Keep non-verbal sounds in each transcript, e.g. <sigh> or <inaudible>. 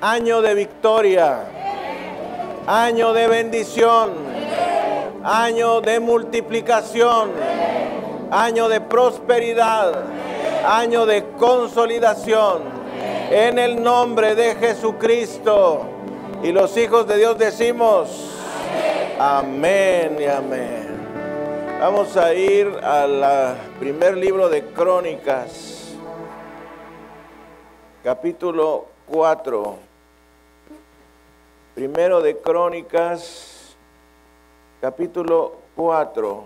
año de victoria, año de bendición, año de multiplicación, año de prosperidad, año de consolidación. En el nombre de Jesucristo. Y los hijos de Dios decimos, amén y amén. Vamos a ir al primer libro de Crónicas, capítulo 4. Primero de Crónicas, capítulo 4.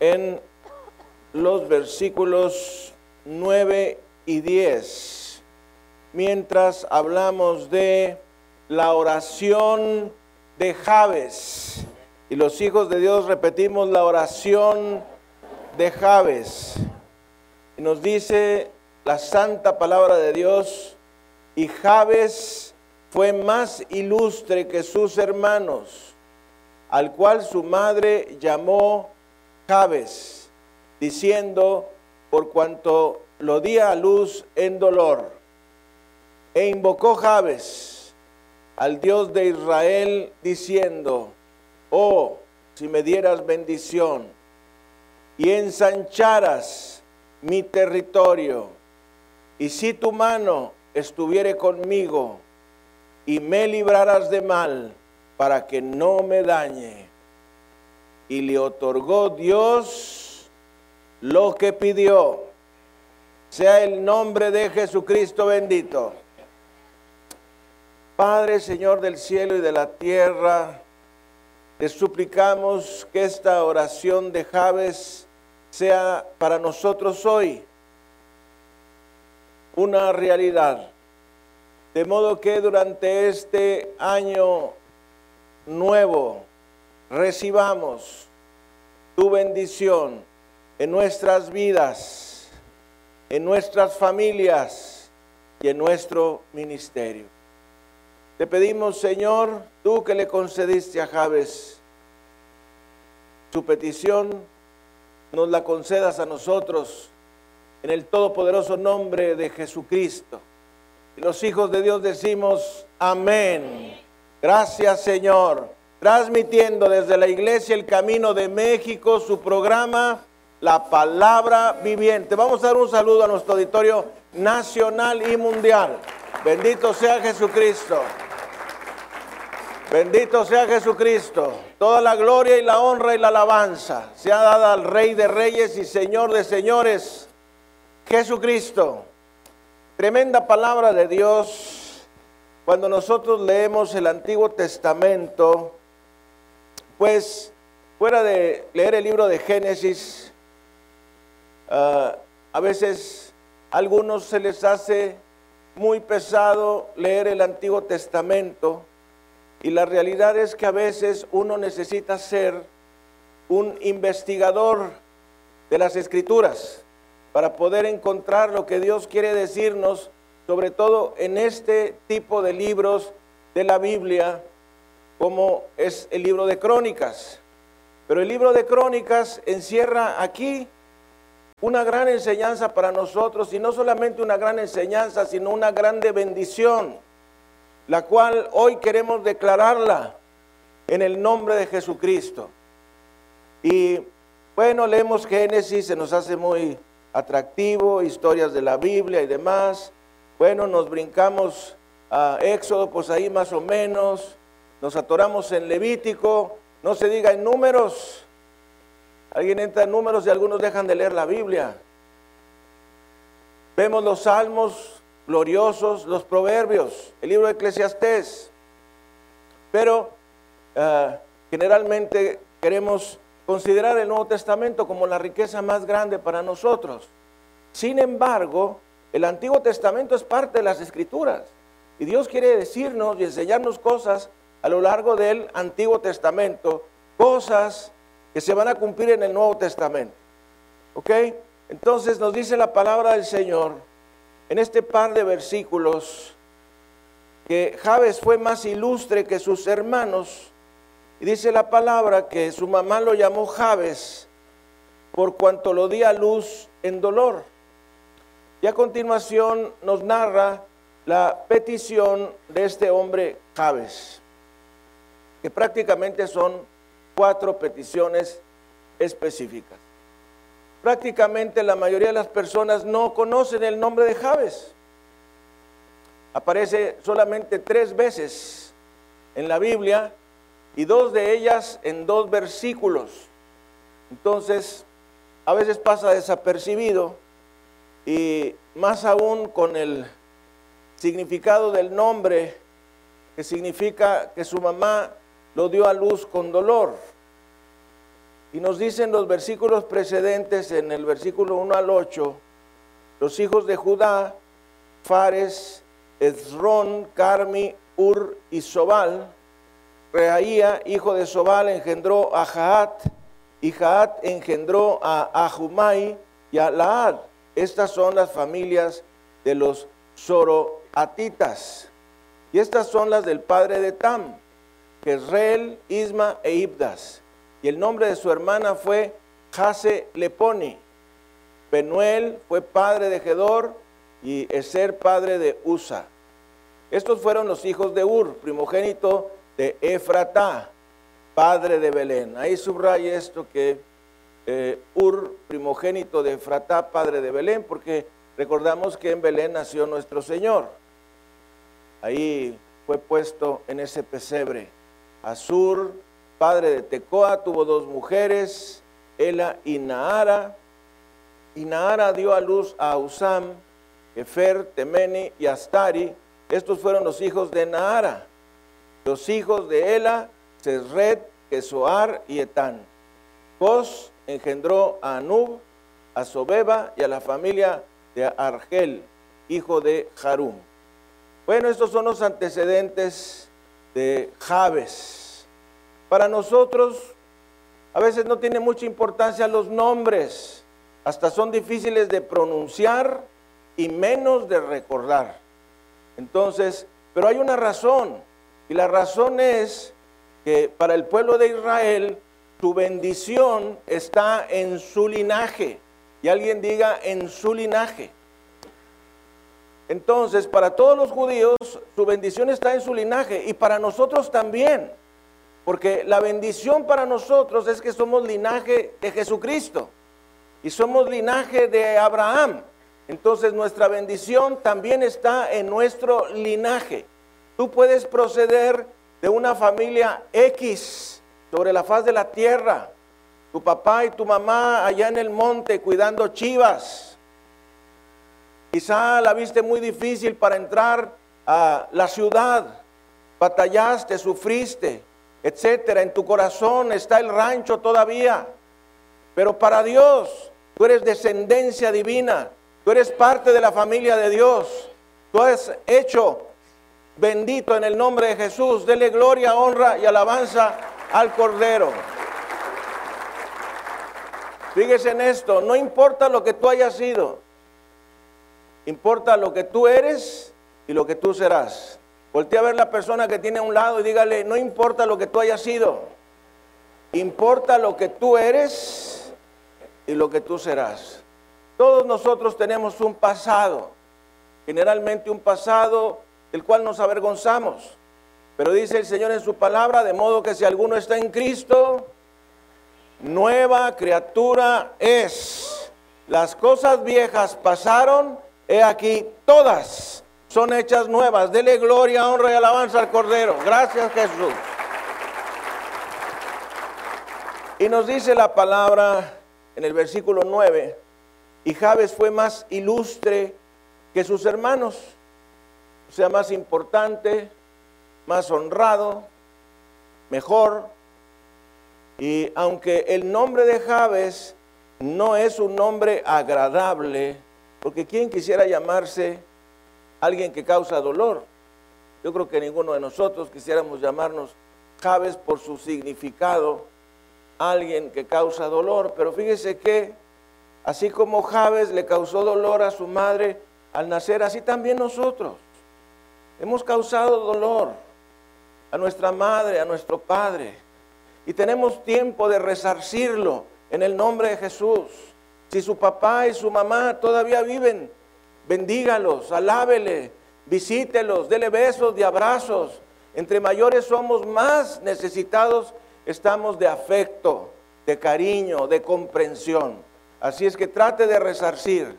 En los versículos 9 y 10, mientras hablamos de la oración de Javes. Y los hijos de Dios repetimos la oración de Javes. Y nos dice la santa palabra de Dios, y Javes fue más ilustre que sus hermanos, al cual su madre llamó Javes, diciendo, por cuanto lo di a luz en dolor. E invocó Javes al Dios de Israel, diciendo, oh, si me dieras bendición y ensancharas mi territorio, y si tu mano estuviere conmigo y me libraras de mal, para que no me dañe. Y le otorgó Dios lo que pidió. Sea el nombre de Jesucristo bendito. Padre, Señor del cielo y de la tierra, te suplicamos que esta oración de Javes sea para nosotros hoy una realidad. De modo que durante este año nuevo recibamos tu bendición en nuestras vidas, en nuestras familias y en nuestro ministerio. Te pedimos, Señor, tú que le concediste a Javes su petición, nos la concedas a nosotros en el todopoderoso nombre de Jesucristo. Y los hijos de Dios decimos, amén. Gracias, Señor. Transmitiendo desde la iglesia El Camino de México su programa, La Palabra Viviente. Vamos a dar un saludo a nuestro auditorio nacional y mundial. Bendito sea Jesucristo. Bendito sea Jesucristo. Toda la gloria y la honra y la alabanza sea dada al Rey de Reyes y Señor de Señores, Jesucristo. Tremenda palabra de Dios. Cuando nosotros leemos el Antiguo Testamento, pues fuera de leer el libro de Génesis, ah, a veces a algunos se les hace muy pesado leer el Antiguo Testamento y la realidad es que a veces uno necesita ser un investigador de las escrituras para poder encontrar lo que Dios quiere decirnos, sobre todo en este tipo de libros de la Biblia, como es el libro de Crónicas. Pero el libro de Crónicas encierra aquí una gran enseñanza para nosotros, y no solamente una gran enseñanza, sino una grande bendición la cual hoy queremos declararla en el nombre de Jesucristo. Y bueno, leemos Génesis, se nos hace muy atractivo, historias de la Biblia y demás. Bueno, nos brincamos a Éxodo, pues ahí más o menos, nos atoramos en Levítico, no se diga en números. Alguien entra en números y algunos dejan de leer la Biblia. Vemos los salmos, gloriosos los proverbios, el libro de Eclesiastés. Pero ah, generalmente queremos considerar el Nuevo Testamento como la riqueza más grande para nosotros. Sin embargo, el Antiguo Testamento es parte de las Escrituras. Y Dios quiere decirnos y enseñarnos cosas a lo largo del Antiguo Testamento, cosas que se van a cumplir en el Nuevo Testamento. ¿Ok? Entonces nos dice la palabra del Señor en este par de versículos que Javes fue más ilustre que sus hermanos. Y dice la palabra que su mamá lo llamó Javes por cuanto lo di a luz en dolor. Y a continuación nos narra la petición de este hombre Jabes, que prácticamente son cuatro peticiones específicas. Prácticamente la mayoría de las personas no conocen el nombre de Jabes. Aparece solamente tres veces en la Biblia y dos de ellas en dos versículos. Entonces, a veces pasa desapercibido y más aún con el significado del nombre, que significa que su mamá lo dio a luz con dolor. Y nos dicen los versículos precedentes, en el versículo 1 al 8, los hijos de Judá, Fares, Ezrón, Carmi, Ur y Sobal. Reaía, hijo de Sobal, engendró a Jaat, y Jaat engendró a Ahumai y a Laad. Estas son las familias de los Zoroatitas. Y estas son las del padre de Tam, Jezreel, Isma e Ibdas. Y el nombre de su hermana fue Jase Leponi. Penuel fue padre de Gedor y Eser padre de Usa. Estos fueron los hijos de Ur, primogénito de Efratá, padre de Belén. Ahí subraya esto que eh, Ur, primogénito de Efratá, padre de Belén, porque recordamos que en Belén nació nuestro Señor. Ahí fue puesto en ese pesebre. Azur, padre de Tecoa, tuvo dos mujeres, Ela y Naara. Y Naara dio a luz a Usam, Efer, Temeni y Astari. Estos fueron los hijos de Naara. Los hijos de Ela, Sesret, Kesoar y Etán. Cos engendró a Anub, a Sobeba y a la familia de Argel, hijo de Harum. Bueno, estos son los antecedentes de Jabes. Para nosotros, a veces no tiene mucha importancia los nombres, hasta son difíciles de pronunciar y menos de recordar. Entonces, pero hay una razón, y la razón es que para el pueblo de Israel, su bendición está en su linaje. Y alguien diga en su linaje. Entonces, para todos los judíos, su bendición está en su linaje y para nosotros también. Porque la bendición para nosotros es que somos linaje de Jesucristo y somos linaje de Abraham. Entonces nuestra bendición también está en nuestro linaje. Tú puedes proceder de una familia X sobre la faz de la tierra. Tu papá y tu mamá allá en el monte cuidando chivas. Quizá la viste muy difícil para entrar a la ciudad. Batallaste, sufriste, etcétera. En tu corazón está el rancho todavía. Pero para Dios, tú eres descendencia divina. Tú eres parte de la familia de Dios. Tú has hecho bendito en el nombre de Jesús. Dele gloria, honra y alabanza al Cordero. Fíjese en esto, no importa lo que tú hayas sido, importa lo que tú eres y lo que tú serás. Voltea a ver la persona que tiene a un lado y dígale, no importa lo que tú hayas sido, importa lo que tú eres y lo que tú serás. Todos nosotros tenemos un pasado, generalmente un pasado del cual nos avergonzamos. Pero dice el Señor en su palabra, de modo que si alguno está en Cristo, nueva criatura es. Las cosas viejas pasaron, he aquí, todas son hechas nuevas. Dele gloria, honra y alabanza al Cordero. Gracias Jesús. Y nos dice la palabra en el versículo 9, y Jabes fue más ilustre que sus hermanos, sea, más importante, más honrado, mejor. Y aunque el nombre de Jabes no es un nombre agradable, porque ¿quién quisiera llamarse alguien que causa dolor? Yo creo que ninguno de nosotros quisiéramos llamarnos Jabes por su significado, alguien que causa dolor, pero fíjese que así como Jabes le causó dolor a su madre al nacer, así también nosotros hemos causado dolor a nuestra madre, a nuestro padre. Y tenemos tiempo de resarcirlo en el nombre de Jesús. Si su papá y su mamá todavía viven, bendígalos, alábele, visítelos, dele besos de abrazos. Entre mayores somos más necesitados, estamos de afecto, de cariño, de comprensión. Así es que trate de resarcir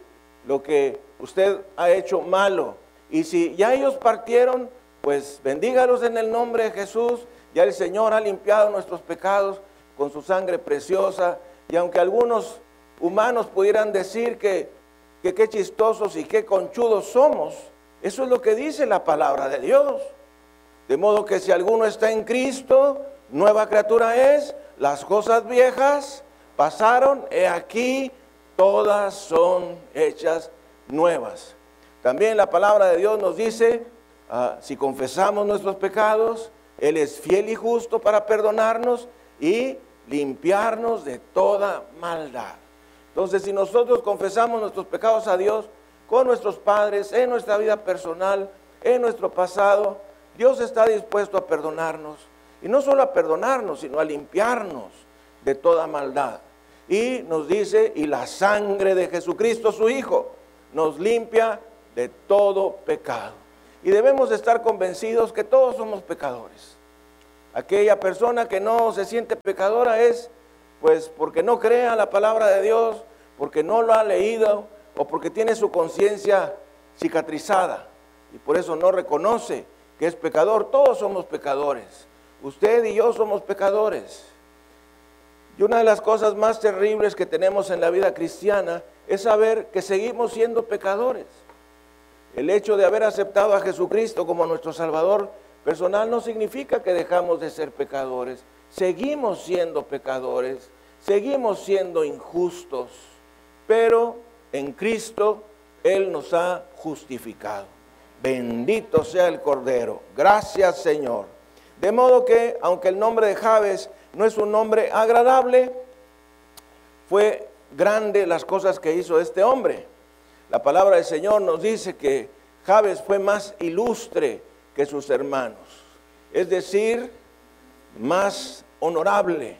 lo que usted ha hecho malo. Y si ya ellos partieron, pues bendígalos en el nombre de Jesús. Ya el Señor ha limpiado nuestros pecados con su sangre preciosa. Y aunque algunos humanos pudieran decir que, qué chistosos y qué conchudos somos, eso es lo que dice la palabra de Dios. De modo que si alguno está en Cristo, nueva criatura es, las cosas viejas pasaron, he aquí, todas son hechas nuevas. También la palabra de Dios nos dice, ah, si confesamos nuestros pecados, Él es fiel y justo para perdonarnos y limpiarnos de toda maldad. Entonces, si nosotros confesamos nuestros pecados a Dios con nuestros padres, en nuestra vida personal, en nuestro pasado, Dios está dispuesto a perdonarnos. Y no solo a perdonarnos, sino a limpiarnos de toda maldad. Y nos dice, y la sangre de Jesucristo, su Hijo, nos limpia de todo pecado. Y debemos estar convencidos que todos somos pecadores. Aquella persona que no se siente pecadora es pues porque no crea la palabra de Dios, porque no lo ha leído o porque tiene su conciencia cicatrizada y por eso no reconoce que es pecador. Todos somos pecadores. Usted y yo somos pecadores. Y una de las cosas más terribles que tenemos en la vida cristiana es saber que seguimos siendo pecadores. El hecho de haber aceptado a Jesucristo como nuestro Salvador personal no significa que dejamos de ser pecadores. Seguimos siendo pecadores, seguimos siendo injustos, pero en Cristo Él nos ha justificado. Bendito sea el Cordero. Gracias Señor. De modo que, aunque el nombre de Javes no es un nombre agradable, fue grande las cosas que hizo este hombre. La palabra del Señor nos dice que Javes fue más ilustre que sus hermanos, es decir, más honorable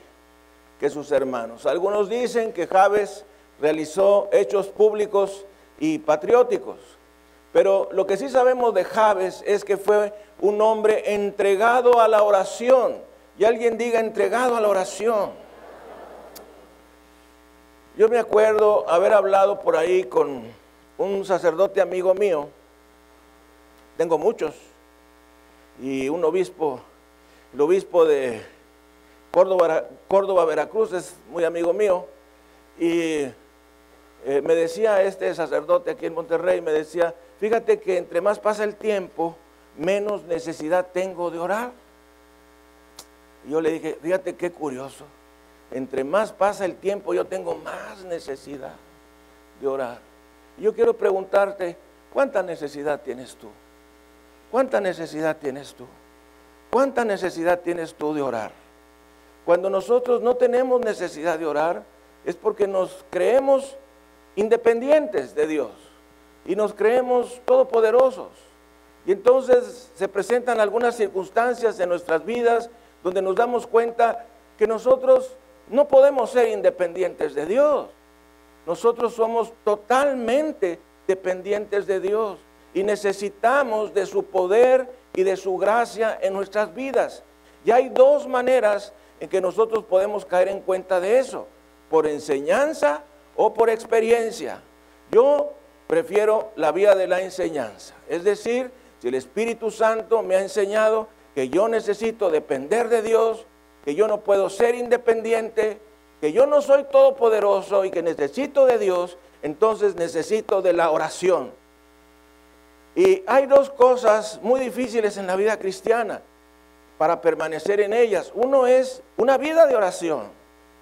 que sus hermanos. Algunos dicen que Javes realizó hechos públicos y patrióticos, pero lo que sí sabemos de Javes es que fue un hombre entregado a la oración. Y alguien diga entregado a la oración. Yo me acuerdo haber hablado por ahí con un sacerdote amigo mío, tengo muchos, y un obispo, el obispo de Córdoba, Veracruz es muy amigo mío, y eh, me decía este sacerdote aquí en Monterrey, me decía, fíjate que entre más pasa el tiempo, menos necesidad tengo de orar. Y yo le dije, fíjate qué curioso, entre más pasa el tiempo, yo tengo más necesidad de orar. Yo quiero preguntarte, ¿cuánta necesidad tienes tú? ¿Cuánta necesidad tienes tú? ¿Cuánta necesidad tienes tú de orar? Cuando nosotros no tenemos necesidad de orar, es porque nos creemos independientes de Dios y nos creemos todopoderosos. Y entonces se presentan algunas circunstancias en nuestras vidas donde nos damos cuenta que nosotros no podemos ser independientes de Dios. Nosotros somos totalmente dependientes de Dios y necesitamos de su poder y de su gracia en nuestras vidas. Y hay dos maneras en que nosotros podemos caer en cuenta de eso, por enseñanza o por experiencia. Yo prefiero la vía de la enseñanza, es decir, si el Espíritu Santo me ha enseñado que yo necesito depender de Dios, que yo no puedo ser independiente, que yo no soy todopoderoso y que necesito de Dios, entonces necesito de la oración. Y hay dos cosas muy difíciles en la vida cristiana para permanecer en ellas. Uno es una vida de oración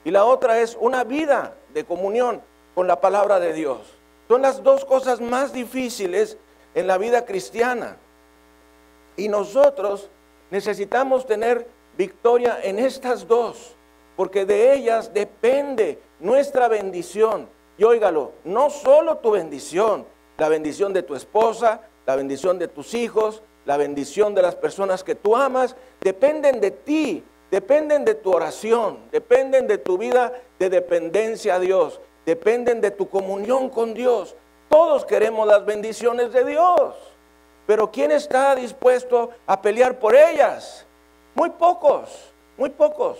y la otra es una vida de comunión con la palabra de Dios. Son las dos cosas más difíciles en la vida cristiana. Y nosotros necesitamos tener victoria en estas dos, porque de ellas depende nuestra bendición. Y óigalo, no solo tu bendición, la bendición de tu esposa, la bendición de tus hijos, la bendición de las personas que tú amas, dependen de ti, dependen de tu oración, dependen de tu vida de dependencia a Dios, dependen de tu comunión con Dios. Todos queremos las bendiciones de Dios, pero ¿quién está dispuesto a pelear por ellas? Muy pocos, muy pocos.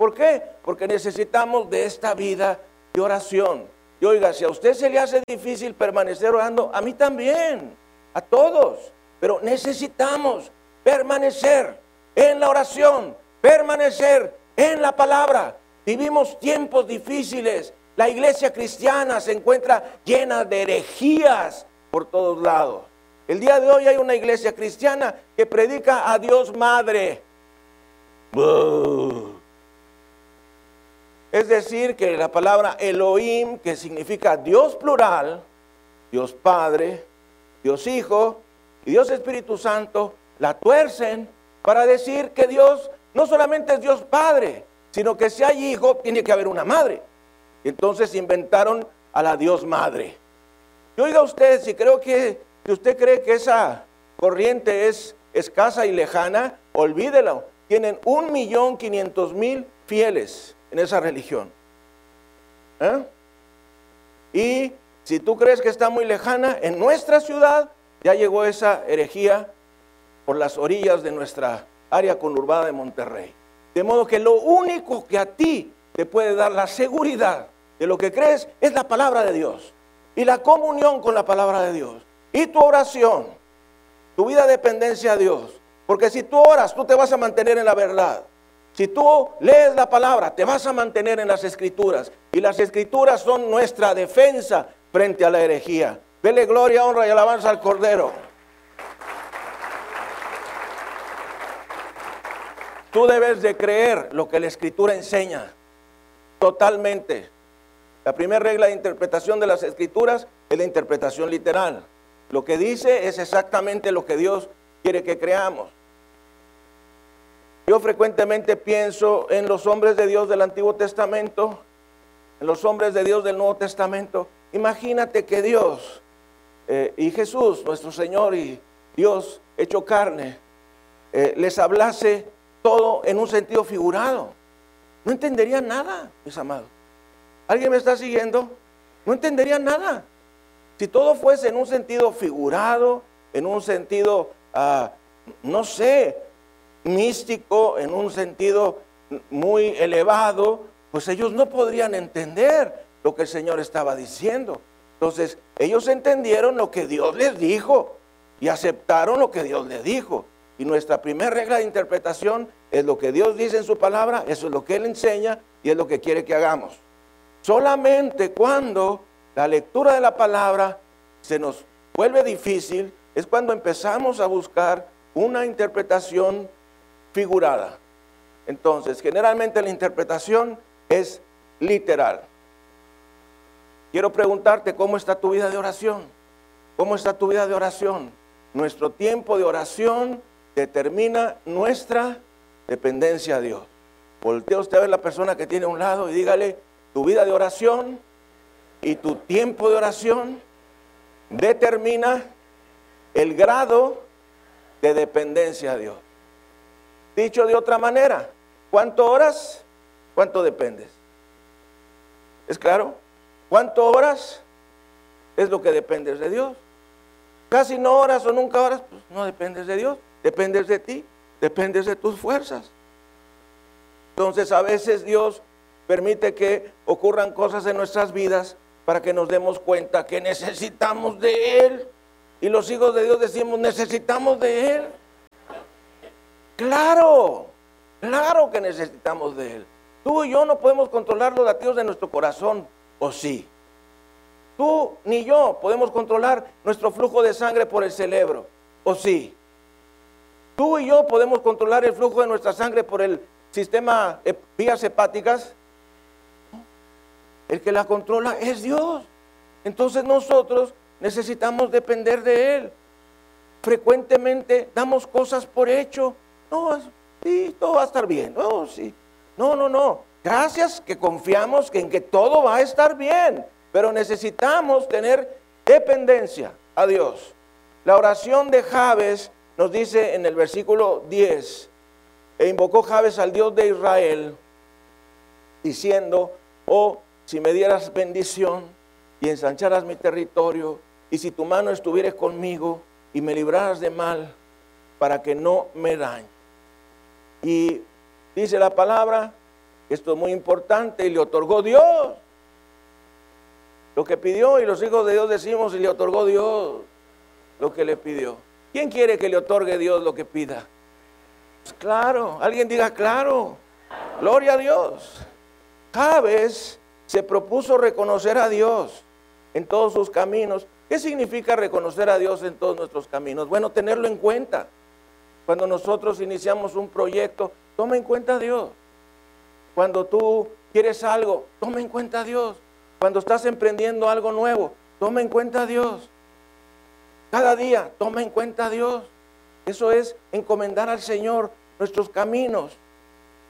¿Por qué? Porque necesitamos de esta vida de oración. Y oiga, si a usted se le hace difícil permanecer orando, a mí también, a todos. Pero necesitamos permanecer en la oración, permanecer en la palabra. Vivimos tiempos difíciles. La iglesia cristiana se encuentra llena de herejías por todos lados. El día de hoy hay una iglesia cristiana que predica a Dios Madre. Es decir, que la palabra Elohim, que significa Dios plural, Dios Padre, Dios Hijo y Dios Espíritu Santo, la tuercen para decir que Dios no solamente es Dios Padre, sino que si hay hijo, tiene que haber una madre. Entonces inventaron a la Dios Madre. Y oiga usted, si creo que, si usted cree que esa corriente es escasa y lejana, olvídelo. Tienen un millón quinientos mil fieles en esa religión. ¿Eh? Y si tú crees que está muy lejana, en nuestra ciudad ya llegó esa herejía por las orillas de nuestra área conurbada de Monterrey. De modo que lo único que a ti te puede dar la seguridad de lo que crees es la palabra de Dios y la comunión con la palabra de Dios y tu oración, tu vida de dependencia a Dios. Porque si tú oras, tú te vas a mantener en la verdad. Si tú lees la palabra, te vas a mantener en las escrituras. Y las escrituras son nuestra defensa frente a la herejía. Dele gloria, honra y alabanza al Cordero. Tú debes de creer lo que la escritura enseña totalmente. La primera regla de interpretación de las escrituras es la interpretación literal. Lo que dice es exactamente lo que Dios quiere que creamos. Yo frecuentemente pienso en los hombres de Dios del Antiguo Testamento, en los hombres de Dios del Nuevo Testamento. Imagínate que Dios eh, y Jesús, nuestro Señor y Dios hecho carne, eh, les hablase todo en un sentido figurado. No entenderían nada, mis amados. ¿Alguien me está siguiendo? No entenderían nada. Si todo fuese en un sentido figurado, en un sentido, ah, no sé, místico, en un sentido muy elevado, pues ellos no podrían entender lo que el Señor estaba diciendo. Entonces, ellos entendieron lo que Dios les dijo y aceptaron lo que Dios les dijo. Y nuestra primera regla de interpretación es lo que Dios dice en su palabra, eso es lo que Él enseña y es lo que quiere que hagamos. Solamente cuando la lectura de la palabra se nos vuelve difícil es cuando empezamos a buscar una interpretación figurada. Entonces, generalmente la interpretación es literal. Quiero preguntarte cómo está tu vida de oración. ¿Cómo está tu vida de oración? Nuestro tiempo de oración determina nuestra dependencia a Dios. Voltea usted a ver la persona que tiene a un lado y dígale, tu vida de oración y tu tiempo de oración determina el grado de dependencia a Dios. Dicho de otra manera, ¿cuánto oras? ¿Cuánto dependes? ¿Es claro? ¿Cuánto oras? Es lo que dependes de Dios. Casi no oras o nunca oras, pues no dependes de Dios, dependes de ti, dependes de tus fuerzas. Entonces a veces Dios permite que ocurran cosas en nuestras vidas para que nos demos cuenta que necesitamos de Él. Y los hijos de Dios decimos, necesitamos de Él. Claro, claro que necesitamos de Él. Tú y yo no podemos controlar los latidos de nuestro corazón, ¿o sí? Tú ni yo podemos controlar nuestro flujo de sangre por el cerebro, ¿o sí? Tú y yo podemos controlar el flujo de nuestra sangre por el sistema vías hepáticas. El que la controla es Dios. Entonces nosotros necesitamos depender de Él. Frecuentemente damos cosas por hecho. No, sí, todo va a estar bien. No, sí. No, no, no. Gracias que confiamos en que todo va a estar bien. Pero necesitamos tener dependencia a Dios. La oración de Javes nos dice en el versículo 10, e invocó Javes al Dios de Israel, diciendo, oh, si me dieras bendición y ensancharas mi territorio, y si tu mano estuviera conmigo y me libraras de mal, para que no me dañe. Y dice la palabra, esto es muy importante, y le otorgó Dios. Lo que pidió y los hijos de Dios decimos, y le otorgó Dios lo que le pidió. ¿Quién quiere que le otorgue Dios lo que pida? Pues claro, alguien diga claro. Gloria a Dios. vez se propuso reconocer a Dios en todos sus caminos. ¿Qué significa reconocer a Dios en todos nuestros caminos? Bueno, tenerlo en cuenta. Cuando nosotros iniciamos un proyecto, toma en cuenta a Dios. Cuando tú quieres algo, toma en cuenta a Dios. Cuando estás emprendiendo algo nuevo, toma en cuenta a Dios. Cada día, toma en cuenta a Dios. Eso es encomendar al Señor nuestros caminos.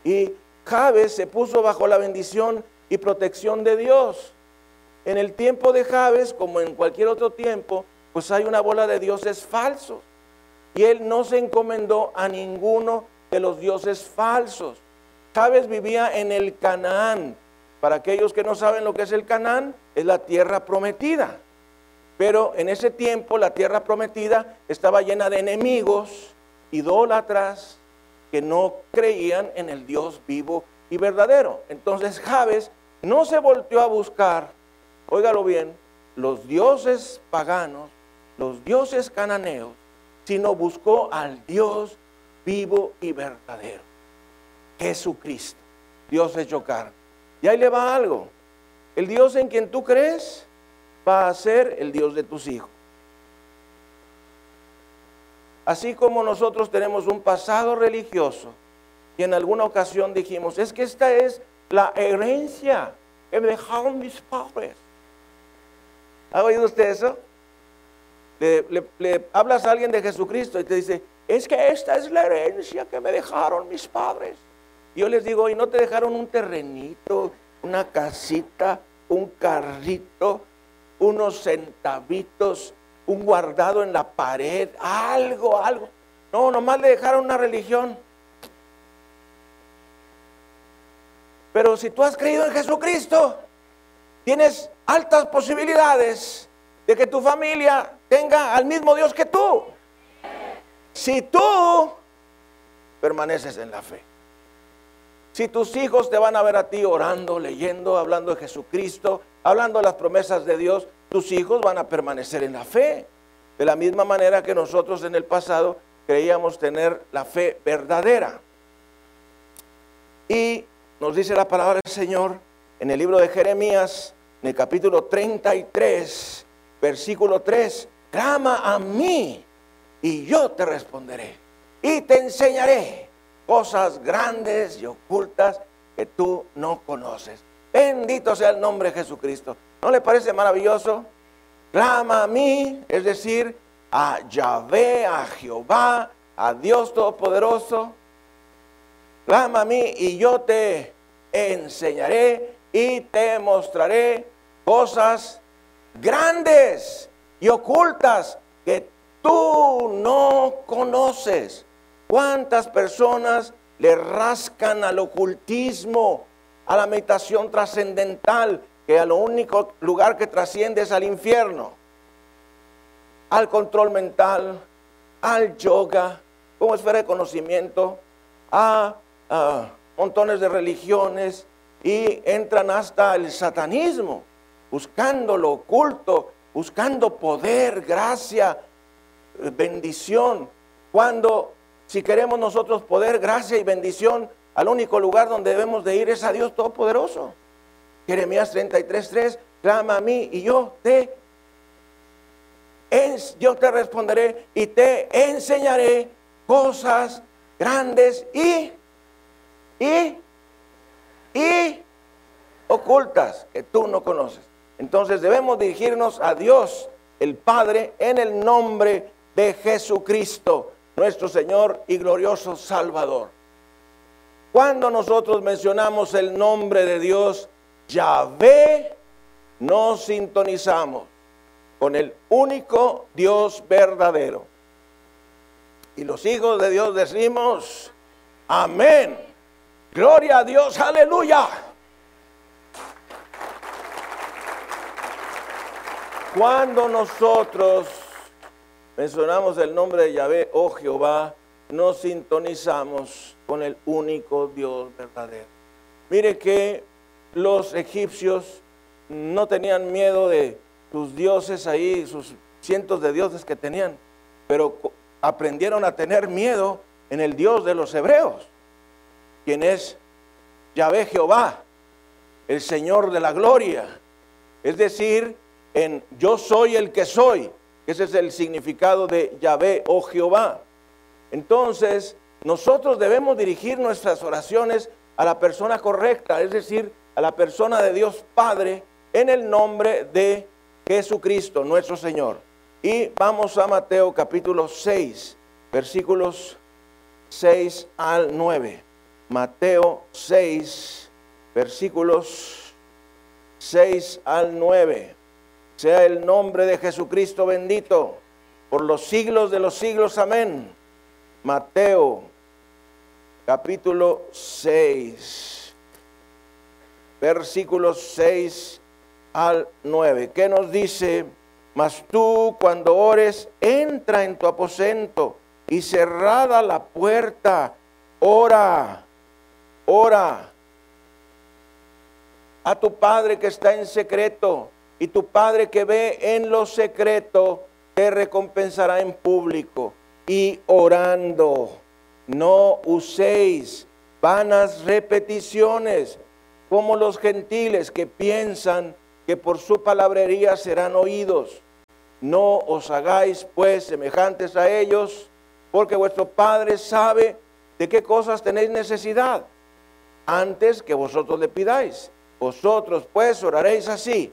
Y Jabes se puso bajo la bendición y protección de Dios. En el tiempo de Jabes, como en cualquier otro tiempo, pues hay una bola de dioses falsos. Y él no se encomendó a ninguno de los dioses falsos. Jabes vivía en el Canaán. Para aquellos que no saben lo que es el Canaán, es la tierra prometida. Pero en ese tiempo la tierra prometida estaba llena de enemigos, idólatras, que no creían en el Dios vivo y verdadero. Entonces Jabes no se volteó a buscar, óigalo bien, los dioses paganos, los dioses cananeos, sino buscó al Dios vivo y verdadero, Jesucristo, Dios hecho carne. Y ahí le va algo, el Dios en quien tú crees, va a ser el Dios de tus hijos. Así como nosotros tenemos un pasado religioso y en alguna ocasión dijimos, es que esta es la herencia que me dejaron mis padres. ¿Ha oído usted eso? Le, hablas a alguien de Jesucristo y te dice, es que esta es la herencia que me dejaron mis padres. Yo les digo, ¿y no te dejaron un terrenito, una casita, un carrito, unos centavitos, un guardado en la pared, algo, algo. No, nomás le dejaron una religión. Pero si tú has creído en Jesucristo, tienes altas posibilidades de que tu familia tenga al mismo Dios que tú. Si tú permaneces en la fe. Si tus hijos te van a ver a ti orando, leyendo, hablando de Jesucristo, hablando de las promesas de Dios, tus hijos van a permanecer en la fe. De la misma manera que nosotros en el pasado creíamos tener la fe verdadera. Y nos dice la palabra del Señor en el libro de Jeremías, en el capítulo 33, versículo 3, clama a mí y yo te responderé y te enseñaré cosas grandes y ocultas que tú no conoces. Bendito sea el nombre de Jesucristo. ¿No le parece maravilloso? Clama a mí, es decir, a Yahvé, a Jehová, a Dios Todopoderoso. Clama a mí y yo te enseñaré y te mostraré cosas grandes y ocultas que tú no conoces. ¿Cuántas personas le rascan al ocultismo, a la meditación trascendental, que a lo único lugar que trasciende es al infierno? Al control mental, al yoga, como esfera de conocimiento, a, a montones de religiones y entran hasta el satanismo, buscando lo oculto, buscando poder, gracia, bendición, cuando si queremos nosotros poder, gracia y bendición, al único lugar donde debemos de ir es a Dios Todopoderoso. Jeremías 33:3, clama a mí y yo te yo te responderé y te enseñaré cosas grandes y y y ocultas que tú no conoces. Entonces debemos dirigirnos a Dios, el Padre, en el nombre de Jesucristo nuestro Señor y glorioso Salvador. Cuando nosotros mencionamos el nombre de Dios, Yahvé, nos sintonizamos con el único Dios verdadero. Y los hijos de Dios decimos, amén. Gloria a Dios, aleluya. Cuando nosotros mencionamos el nombre de Yahvé, oh Jehová, nos sintonizamos con el único Dios verdadero. Mire que los egipcios no tenían miedo de sus dioses ahí, sus cientos de dioses que tenían, pero aprendieron a tener miedo en el Dios de los hebreos, quien es Yahvé Jehová, el Señor de la gloria. Es decir, en yo soy el que soy. Ese es el significado de Yahvé o Jehová. Entonces, nosotros debemos dirigir nuestras oraciones a la persona correcta, es decir, a la persona de Dios Padre, en el nombre de Jesucristo, nuestro Señor. Y vamos a Mateo capítulo 6, versículos 6 al 9. Mateo 6, versículos 6 al 9. Sea el nombre de Jesucristo bendito por los siglos de los siglos. Amén. Mateo capítulo 6, versículos 6 al 9. ¿Qué nos dice? Mas tú cuando ores, entra en tu aposento y cerrada la puerta, ora, ora a tu Padre que está en secreto y tu Padre que ve en lo secreto te recompensará en público y orando. No uséis vanas repeticiones como los gentiles que piensan que por su palabrería serán oídos. No os hagáis pues semejantes a ellos, porque vuestro Padre sabe de qué cosas tenéis necesidad antes que vosotros le pidáis. Vosotros pues oraréis así.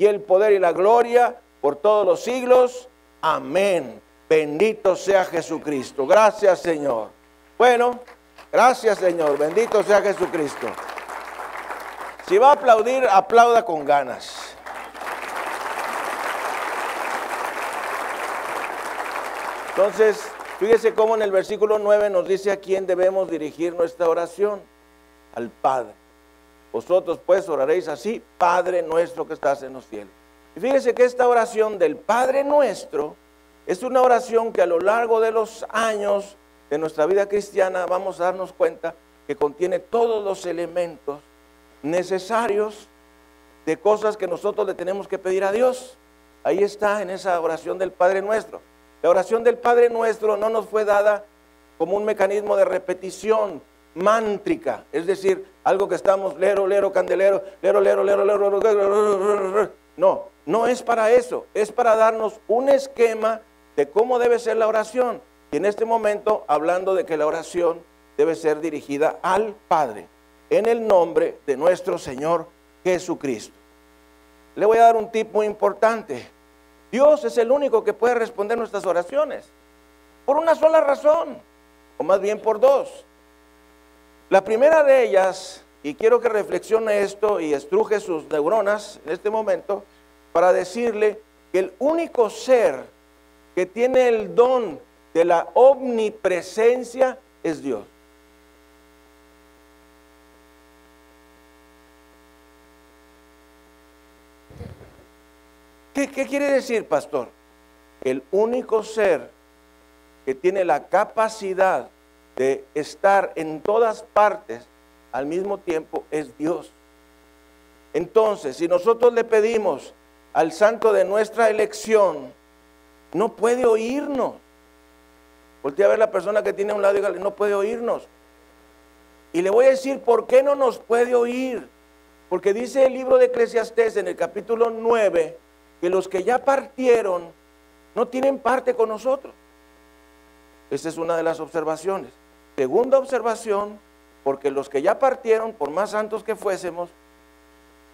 y el poder y la gloria por todos los siglos. Amén. Bendito sea Jesucristo. Gracias Señor. Bueno, gracias Señor. Bendito sea Jesucristo. Si va a aplaudir, aplauda con ganas. Entonces, fíjese cómo en el versículo 9 nos dice a quién debemos dirigir nuestra oración. Al Padre. Vosotros pues oraréis así, Padre nuestro que estás en los cielos. Y fíjese que esta oración del Padre nuestro es una oración que a lo largo de los años de nuestra vida cristiana vamos a darnos cuenta que contiene todos los elementos necesarios de cosas que nosotros le tenemos que pedir a Dios. Ahí está en esa oración del Padre nuestro. La oración del Padre nuestro no nos fue dada como un mecanismo de repetición, mántrica, es decir, algo que estamos lero, lero, candelero, lero, lero, lero, lero, no, no es para eso, es para darnos un esquema de cómo debe ser la oración. Y en este momento, hablando de que la oración debe ser dirigida al Padre, en el nombre de nuestro Señor Jesucristo. Le voy a dar un tip muy importante. Dios es el único que puede responder nuestras oraciones. Por una sola razón, o más bien por dos. La primera de ellas, y quiero que reflexione esto y estruje sus neuronas en este momento, para decirle que el único ser que tiene el don de la omnipresencia es Dios. ¿Qué, ¿Qué, quiere decir, pastor? El único ser que tiene la capacidad de estar en todas partes al mismo tiempo es Dios. Entonces, si nosotros le pedimos al santo de nuestra elección, no puede oírnos. Voltea a ver la persona que tiene a un lado y no puede oírnos. Y le voy a decir por qué no nos puede oír. Porque dice el libro de Eclesiastés en el capítulo 9 que los que ya partieron no tienen parte con nosotros. Esa es una de las observaciones. Segunda observación, porque los que ya partieron, por más santos que fuésemos,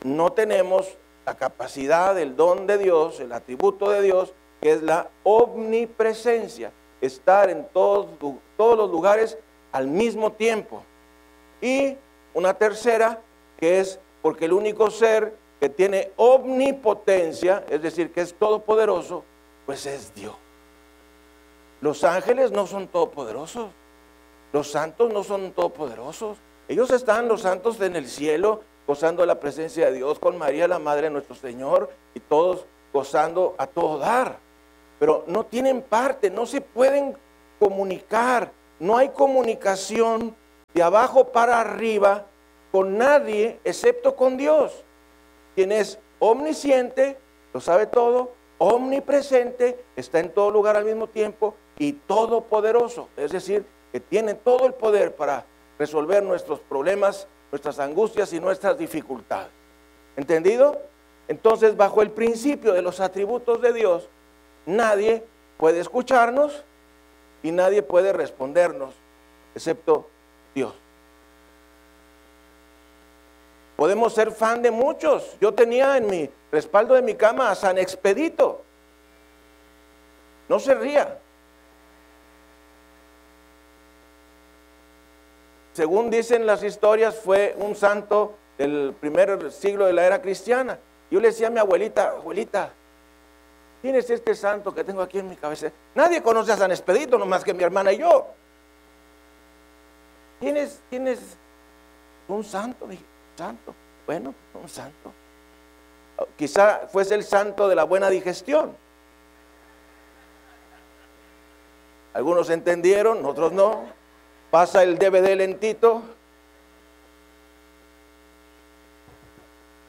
no tenemos la capacidad, el don de Dios, el atributo de Dios, que es la omnipresencia, estar en todos, todos los lugares al mismo tiempo. Y una tercera, que es porque el único ser que tiene omnipotencia, es decir, que es todopoderoso, pues es Dios. Los ángeles no son todopoderosos. Los santos no son todopoderosos. Ellos están, los santos, en el cielo, gozando la presencia de Dios con María, la Madre de nuestro Señor, y todos gozando a todo dar. Pero no tienen parte, no se pueden comunicar. No hay comunicación de abajo para arriba con nadie excepto con Dios, quien es omnisciente, lo sabe todo, omnipresente, está en todo lugar al mismo tiempo y todopoderoso. Es decir, que tiene todo el poder para resolver nuestros problemas, nuestras angustias y nuestras dificultades. ¿Entendido? Entonces, bajo el principio de los atributos de Dios, nadie puede escucharnos y nadie puede respondernos, excepto Dios. Podemos ser fan de muchos. Yo tenía en mi respaldo de mi cama a San Expedito. No se ría. Según dicen las historias, fue un santo del primer siglo de la era cristiana. Yo le decía a mi abuelita, abuelita, ¿quién es este santo que tengo aquí en mi cabeza? Nadie conoce a San Expedito, nomás que mi hermana y yo. ¿Quién es, quién es un santo? Santo. Bueno, un santo. Quizá fuese el santo de la buena digestión. Algunos entendieron, otros no pasa el DVD lentito.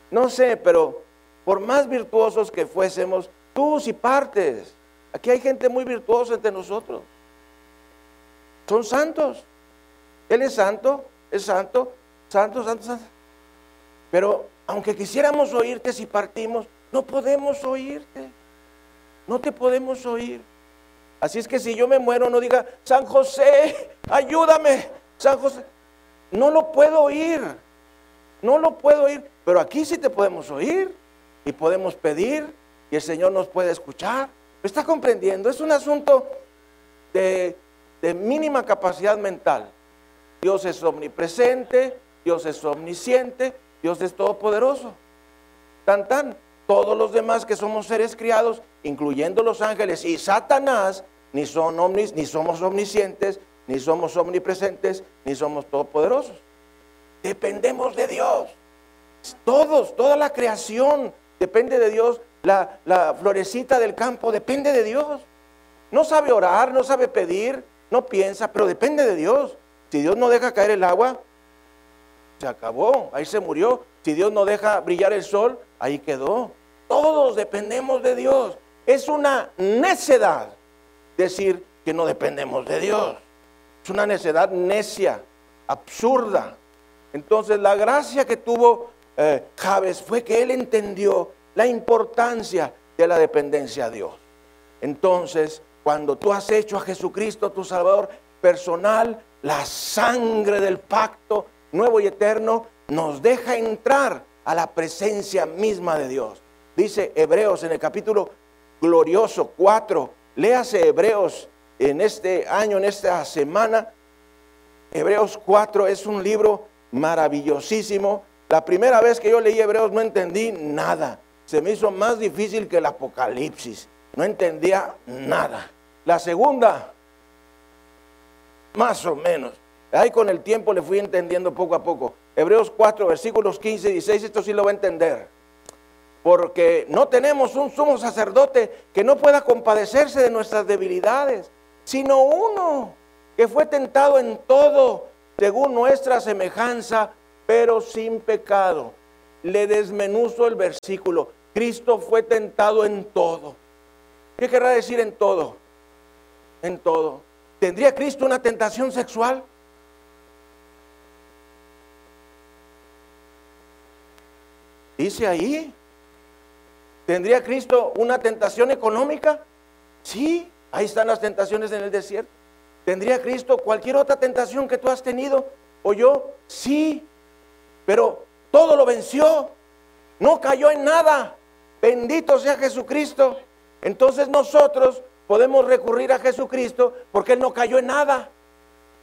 No sé, pero por más virtuosos que fuésemos, tú si partes. Aquí hay gente muy virtuosa entre nosotros. Son santos. Él es santo, es santo, santo, santo, santo. Pero aunque quisiéramos oírte si partimos, no podemos oírte. No te podemos oír. Así es que si yo me muero, no diga, San José, ayúdame, San José. No lo puedo oír, no lo puedo oír, pero aquí sí te podemos oír y podemos pedir y el Señor nos puede escuchar. ¿Me está comprendiendo? Es un asunto de, de mínima capacidad mental. Dios es omnipresente, Dios es omnisciente, Dios es todopoderoso. Tan tan. Todos los demás que somos seres criados, incluyendo los ángeles y Satanás, ni son ni somos omniscientes, ni somos omnipresentes, ni somos todopoderosos. Dependemos de Dios. Todos, toda la creación depende de Dios. La florecita del campo depende de Dios. No sabe orar, no sabe pedir, no piensa, pero depende de Dios. Si Dios no deja caer el agua, se acabó, ahí se murió. Si Dios no deja brillar el sol, ahí quedó. Todos dependemos de Dios. Es una necedad decir que no dependemos de Dios. Es una necedad necia, absurda. Entonces la gracia que tuvo eh, fue que él entendió la importancia de la dependencia a Dios. Entonces, cuando tú has hecho a Jesucristo tu Salvador personal, la sangre del pacto nuevo y eterno nos deja entrar a la presencia misma de Dios. Dice Hebreos en el capítulo glorioso 4, léase Hebreos en este año, en esta semana. Hebreos 4 es un libro maravillosísimo. La primera vez que yo leí Hebreos no entendí nada. Se me hizo más difícil que el Apocalipsis. No entendía nada. La segunda, más o menos. Ahí con el tiempo le fui entendiendo poco a poco. Hebreos 4, versículos 15 y 16, esto sí lo va a entender. Porque no tenemos un sumo sacerdote que no pueda compadecerse de nuestras debilidades, sino uno que fue tentado en todo según nuestra semejanza, pero sin pecado. Le desmenuzo el versículo. Cristo fue tentado en todo. ¿Qué querrá decir en todo? En todo. ¿Tendría Cristo una tentación sexual? Dice ahí, ¿tendría Cristo una tentación económica? Sí, ahí están las tentaciones en el desierto. ¿Tendría Cristo cualquier otra tentación que tú has tenido o yo? Sí, pero todo lo venció, no cayó en nada. Bendito sea Jesucristo. Entonces nosotros podemos recurrir a Jesucristo porque Él no cayó en nada,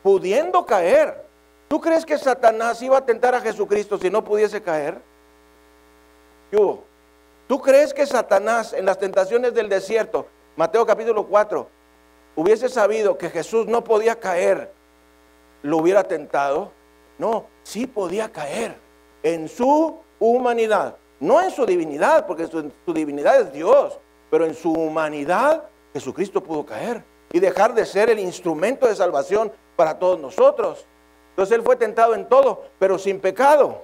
pudiendo caer. ¿Tú crees que Satanás iba a tentar a Jesucristo si no pudiese caer? ¿Tú crees que Satanás en las tentaciones del desierto, Mateo capítulo 4, hubiese sabido que Jesús no podía caer, lo hubiera tentado? No, sí podía caer en su humanidad, no en su divinidad, porque su, su divinidad es Dios, pero en su humanidad Jesucristo pudo caer y dejar de ser el instrumento de salvación para todos nosotros. Entonces Él fue tentado en todo, pero sin pecado.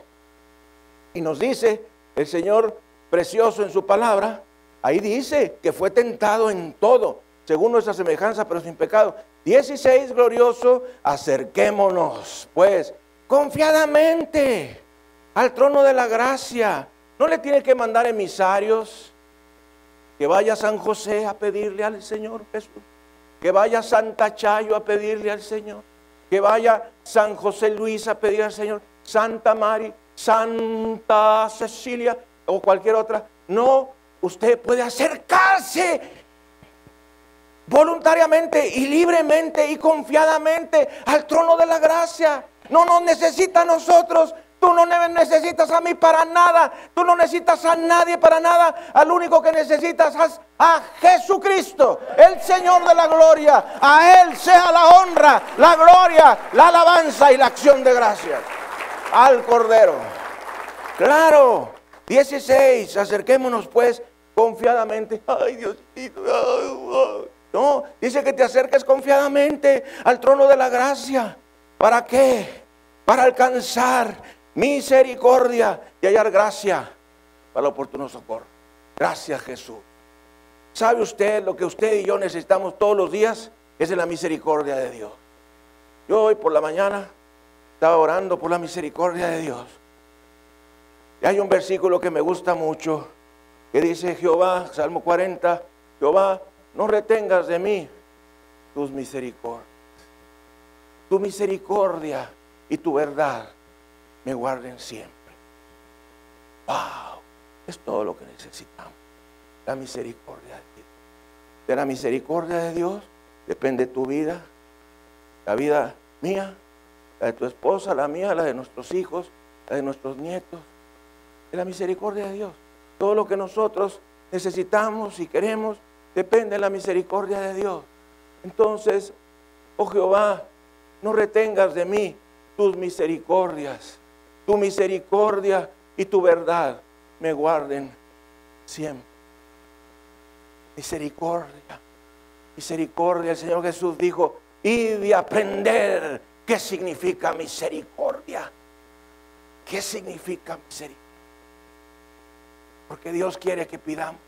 Y nos dice el Señor precioso en su palabra, ahí dice que fue tentado en todo, según nuestra semejanza, pero sin pecado. 16, glorioso, acerquémonos, pues, confiadamente al trono de la gracia. No le tiene que mandar emisarios, que vaya San José a pedirle al Señor Jesús, que vaya Santa Chayo a pedirle al Señor, que vaya San José Luis a pedirle al Señor, Santa Mari, Santa Cecilia o cualquier otra. No, usted puede acercarse voluntariamente y libremente y confiadamente al trono de la gracia. No nos necesita a nosotros. Tú no necesitas a mí para nada. Tú no necesitas a nadie para nada. Al único que necesitas es a Jesucristo, el Señor de la gloria. A Él sea la honra, la gloria, la alabanza y la acción de gracias. Al Cordero. Claro. 16. Acerquémonos pues confiadamente. Ay, Dios No, dice que te acerques confiadamente al trono de la gracia. ¿Para qué? Para alcanzar misericordia y hallar gracia para el oportuno socorro. Gracias Jesús. ¿Sabe usted lo que usted y yo necesitamos todos los días? Es de la misericordia de Dios. Yo hoy por la mañana estaba orando por la misericordia de Dios. Y hay un versículo que me gusta mucho que dice Jehová, Salmo 40, Jehová, no retengas de mí tus misericordias. Tu misericordia y tu verdad me guarden siempre. ¡Wow! Es todo lo que necesitamos. La misericordia de Dios. De la misericordia de Dios depende tu vida, la vida mía, la de tu esposa, la mía, la de nuestros hijos, la de nuestros nietos. De la misericordia de Dios. Todo lo que nosotros necesitamos y queremos depende de la misericordia de Dios. Entonces, oh Jehová, no retengas de mí tus misericordias tu misericordia y tu verdad me guarden siempre. Misericordia, misericordia. El Señor Jesús dijo, y de aprender qué significa misericordia. ¿Qué significa misericordia? Porque Dios quiere que pidamos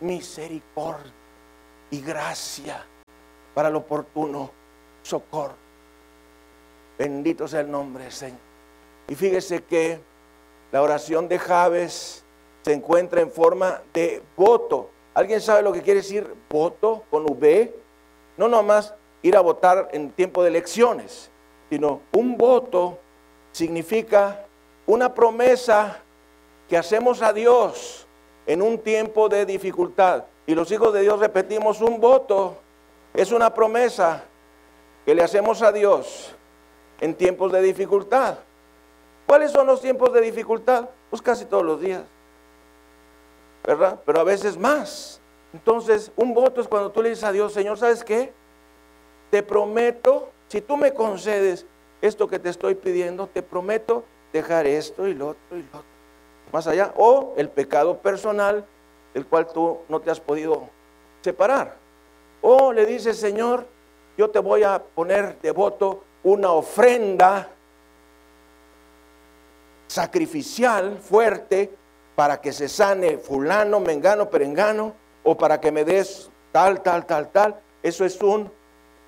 misericordia y gracia para el oportuno socorro. Bendito sea el nombre del Señor. Y fíjese que la oración de Javes se encuentra en forma de voto. ¿Alguien sabe lo que quiere decir voto con V? No nomás ir a votar en tiempo de elecciones, sino un voto significa una promesa que hacemos a Dios en un tiempo de dificultad. Y los hijos de Dios repetimos un voto, es una promesa que le hacemos a Dios en tiempos de dificultad. ¿Cuáles son los tiempos de dificultad? Pues casi todos los días. ¿Verdad? Pero a veces más. Entonces, un voto es cuando tú le dices a Dios, Señor, ¿sabes qué? Te prometo, si tú me concedes esto que te estoy pidiendo, te prometo dejar esto y lo otro y lo otro. Más allá. O el pecado personal del cual tú no te has podido separar. O le dices, Señor, yo te voy a poner de voto una ofrenda sacrificial fuerte para que se sane fulano, mengano, perengano, o para que me des tal, tal, tal, tal. Eso es un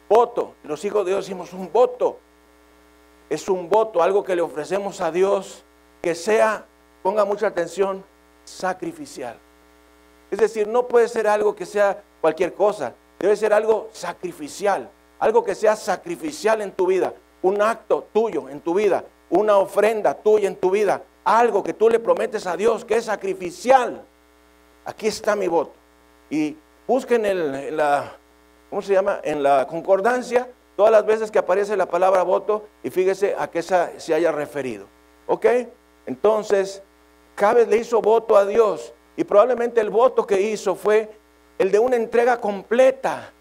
voto. Los hijos de Dios decimos un voto. Es un voto, algo que le ofrecemos a Dios que sea, ponga mucha atención, sacrificial. Es decir, no puede ser algo que sea cualquier cosa, debe ser algo sacrificial, algo que sea sacrificial en tu vida, un acto tuyo en tu vida, una ofrenda tuya en tu vida, algo que tú le prometes a Dios que es sacrificial. Aquí está mi voto. Y busquen el, la, ¿cómo se llama? En la concordancia, todas las veces que aparece la palabra voto y fíjese a qué se haya referido. ¿Ok? Entonces, Jabes le hizo voto a Dios y probablemente el voto que hizo fue el de una entrega completa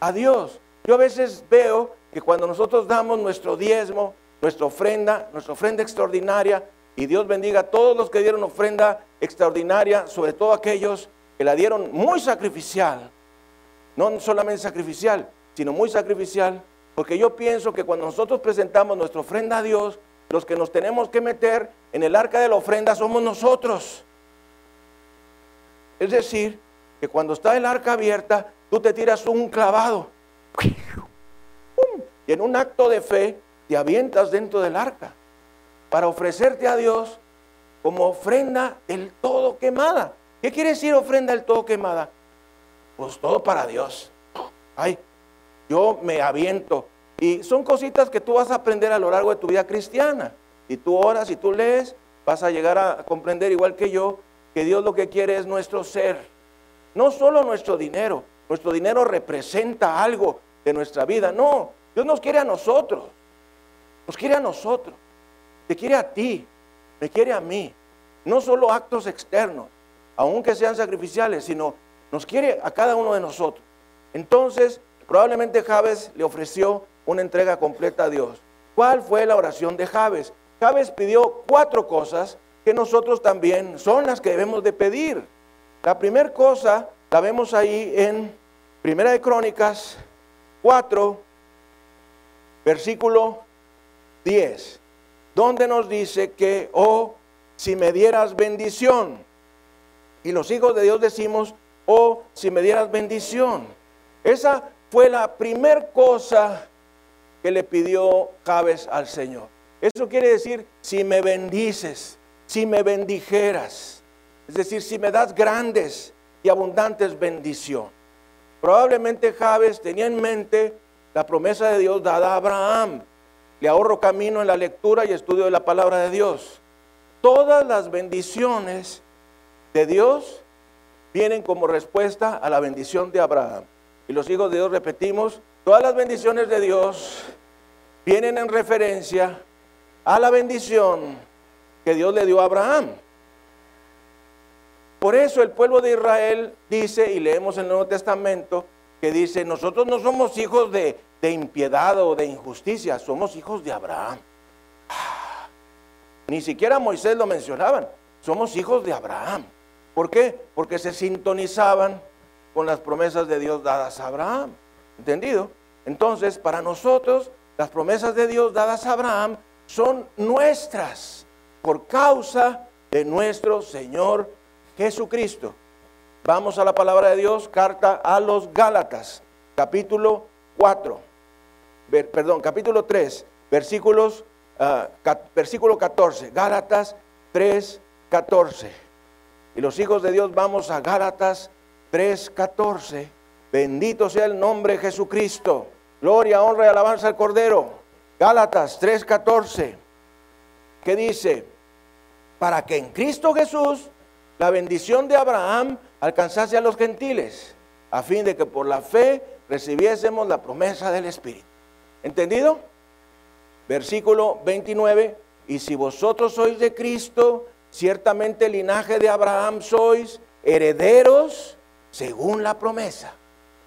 a Dios. Yo a veces veo que cuando nosotros damos nuestro diezmo, nuestra ofrenda, nuestra ofrenda extraordinaria, y Dios bendiga a todos los que dieron ofrenda extraordinaria, sobre todo aquellos que la dieron muy sacrificial, no solamente sacrificial, sino muy sacrificial, porque yo pienso que cuando nosotros presentamos nuestra ofrenda a Dios, los que nos tenemos que meter en el arca de la ofrenda somos nosotros. Es decir, que cuando está el arca abierta, tú te tiras un clavado. Y en un acto de fe te avientas dentro del arca para ofrecerte a Dios como ofrenda del todo quemada. ¿Qué quiere decir ofrenda del todo quemada? Pues todo para Dios. Ay, yo me aviento. Y son cositas que tú vas a aprender a lo largo de tu vida cristiana. Y tú oras y tú lees, vas a llegar a comprender igual que yo que Dios lo que quiere es nuestro ser. No solo nuestro dinero. Nuestro dinero representa algo de nuestra vida. No, Dios nos quiere a nosotros. Nos quiere a nosotros. Te quiere a ti. Me quiere a mí. No solo actos externos, aunque sean sacrificiales, sino nos quiere a cada uno de nosotros. Entonces, probablemente Javes le ofreció una entrega completa a Dios. ¿Cuál fue la oración de Javes? Javes pidió cuatro cosas que nosotros también son las que debemos de pedir. La primera cosa la vemos ahí en Primera de Crónicas 4, versículo 10, donde nos dice que, oh, si me dieras bendición. Y los hijos de Dios decimos, oh, si me dieras bendición. Esa fue la primera cosa que le pidió Jabes al Señor. Eso quiere decir, si me bendices, si me bendijeras, es decir, si me das grandes y abundantes bendición. Probablemente Jabes tenía en mente la promesa de Dios dada a Abraham. Le ahorro camino en la lectura y estudio de la palabra de Dios. Todas las bendiciones de Dios vienen como respuesta a la bendición de Abraham. Y los hijos de Dios repetimos, todas las bendiciones de Dios vienen en referencia a la bendición que Dios le dio a Abraham. Por eso el pueblo de Israel dice, y leemos en el Nuevo Testamento, que dice, nosotros no somos hijos de, impiedad o de injusticia, somos hijos de Abraham. Ah, ni siquiera Moisés lo mencionaban, somos hijos de Abraham. ¿Por qué? Porque se sintonizaban con las promesas de Dios dadas a Abraham. ¿Entendido? Entonces, para nosotros, las promesas de Dios dadas a Abraham son nuestras por causa de nuestro Señor Jesucristo. Vamos a la palabra de Dios, carta a los Gálatas, capítulo 4, perdón, capítulo 3, versículos, ah, versículo 14, Gálatas 3, 14. Y los hijos de Dios vamos a Gálatas 3, 14. Bendito sea el nombre de Jesucristo. Gloria, honra y alabanza al Cordero. Gálatas 3, 14. ¿Qué dice? Para que en Cristo Jesús la bendición de Abraham alcanzase a los gentiles, a fin de que por la fe recibiésemos la promesa del Espíritu. ¿Entendido? Versículo 29, y si vosotros sois de Cristo, ciertamente el linaje de Abraham sois herederos según la promesa.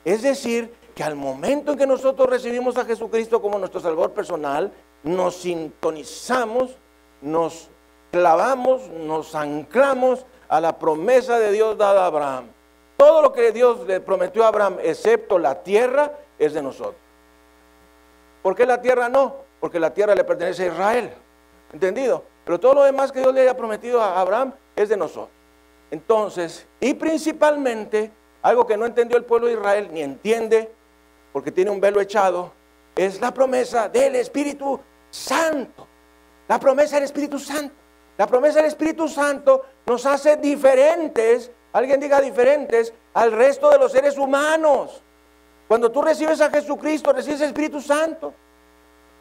Es decir, que al momento en que nosotros recibimos a Jesucristo como nuestro Salvador personal, nos sintonizamos, nos clavamos, nos anclamos a la promesa de Dios dada a Abraham. Todo lo que Dios le prometió a Abraham, excepto la tierra, es de nosotros. ¿Por qué la tierra no? Porque la tierra le pertenece a Israel. ¿Entendido? Pero todo lo demás que Dios le haya prometido a Abraham es de nosotros. Entonces, y principalmente, algo que no entendió el pueblo de Israel, ni entiende, porque tiene un velo echado, es la promesa del Espíritu Santo. La promesa del Espíritu Santo. La promesa del Espíritu Santo nos hace diferentes, alguien diga diferentes, al resto de los seres humanos. Cuando tú recibes a Jesucristo, recibes el Espíritu Santo.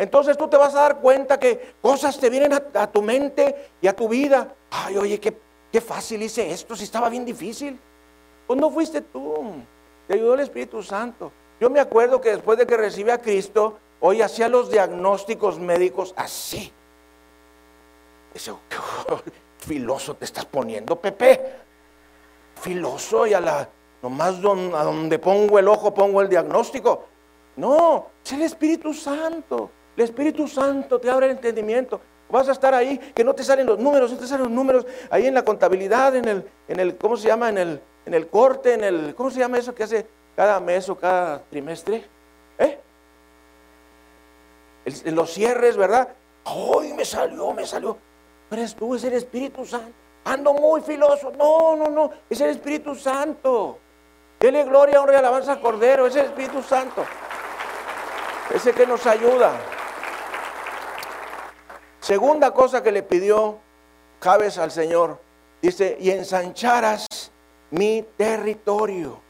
Entonces tú te vas a dar cuenta que cosas te vienen a, tu mente y a tu vida. Ay, oye, qué, qué fácil hice esto, si estaba bien difícil. Pues no fuiste tú, te ayudó el Espíritu Santo. Yo me acuerdo que después de que recibí a Cristo, hoy hacía los diagnósticos médicos así. Dice, filoso te estás poniendo, Pepe. Filoso y a la, nomás a donde pongo el ojo pongo el diagnóstico. No, es el Espíritu Santo. El Espíritu Santo te abre el entendimiento. Vas a estar ahí, que no te salen los números, no te salen los números ahí en la contabilidad, en el, en el ¿cómo se llama? En el, en el corte, en el, ¿cómo se llama eso que hace cada mes o cada trimestre? ¿Eh? en los cierres, ¿verdad? ¡Ay, me salió, me salió! Pero es tú, es el Espíritu Santo. Ando muy filoso. No, no, no, es el Espíritu Santo. Dele gloria, honra y alabanza al Cordero, es el Espíritu Santo. Ese que nos ayuda. Segunda cosa que le pidió Jabes al Señor, dice, y ensancharas mi territorio,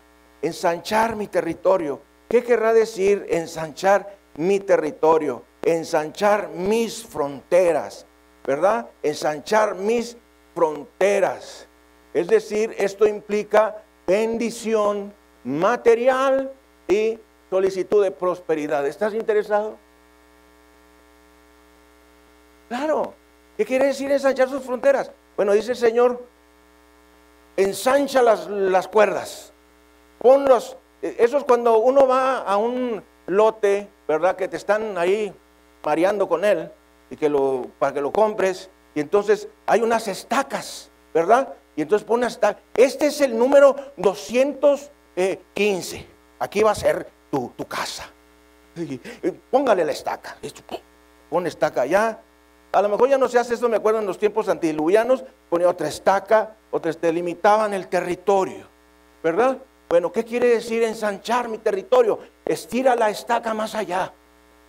ensanchar mi territorio. ¿Qué querrá decir ensanchar mi territorio? Ensanchar mis fronteras, ¿verdad? Ensanchar mis fronteras. Es decir, esto implica bendición material y solicitud de prosperidad. ¿Estás interesado? Claro. ¿Qué quiere decir ensanchar sus fronteras? Bueno, dice el Señor, ensancha las, las cuerdas. Ponlos. Eso es cuando uno va a un lote, ¿verdad? Que te están ahí mareando con él y que lo, para que lo compres. Y entonces hay unas estacas, ¿verdad? Y entonces pone hasta, este es el número 215. Aquí va a ser tu, tu casa. póngale la estaca. Pone estaca allá, a lo mejor ya no se hace eso, me acuerdo en los tiempos antidiluvianos, ponía otra estaca, otras delimitaban el territorio, ¿verdad? Bueno, ¿qué quiere decir ensanchar mi territorio? Estira la estaca más allá,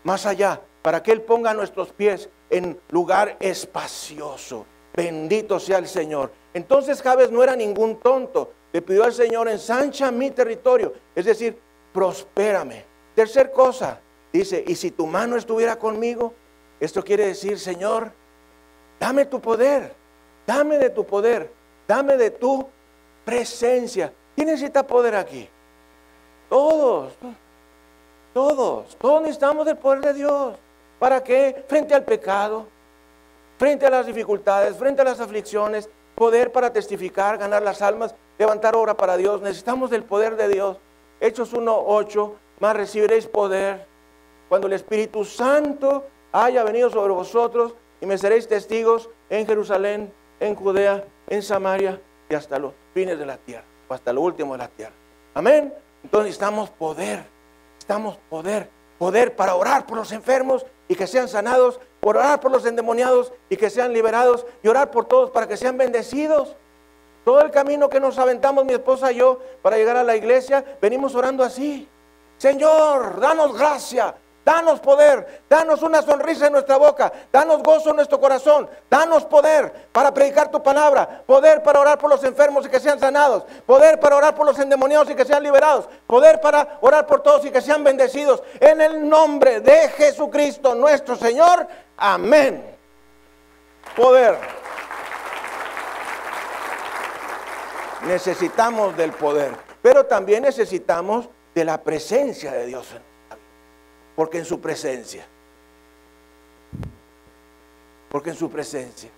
más allá, para que Él ponga nuestros pies en lugar espacioso. Bendito sea el Señor. Entonces Jabes no era ningún tonto. Le pidió al Señor, ensancha mi territorio. Es decir, prospérame. Tercer cosa, dice, y si tu mano estuviera conmigo, esto quiere decir, Señor, dame tu poder, dame de tu poder, dame de tu presencia. ¿Quién necesita poder aquí? Todos, todos, todos necesitamos el poder de Dios. ¿Para qué? Frente al pecado, frente a las dificultades, frente a las aflicciones, poder para testificar, ganar las almas, levantar obra para Dios. Necesitamos del poder de Dios. Hechos 1.8, más recibiréis poder cuando el Espíritu Santo haya venido sobre vosotros y me seréis testigos en Jerusalén, en Judea, en Samaria y hasta los fines de la tierra, o hasta lo último de la tierra. Amén. Entonces necesitamos poder, necesitamos poder, poder para orar por los enfermos y que sean sanados, por orar por los endemoniados y que sean liberados y orar por todos para que sean bendecidos. Todo el camino que nos aventamos mi esposa y yo para llegar a la iglesia, venimos orando así. Señor, danos gracia, Danos poder, danos una sonrisa en nuestra boca, danos gozo en nuestro corazón, danos poder para predicar tu palabra, poder para orar por los enfermos y que sean sanados, poder para orar por los endemoniados y que sean liberados, poder para orar por todos y que sean bendecidos. En el nombre de Jesucristo nuestro Señor, amén. Poder. Necesitamos del poder, pero también necesitamos de la presencia de Dios en porque en su presencia. Porque en su presencia.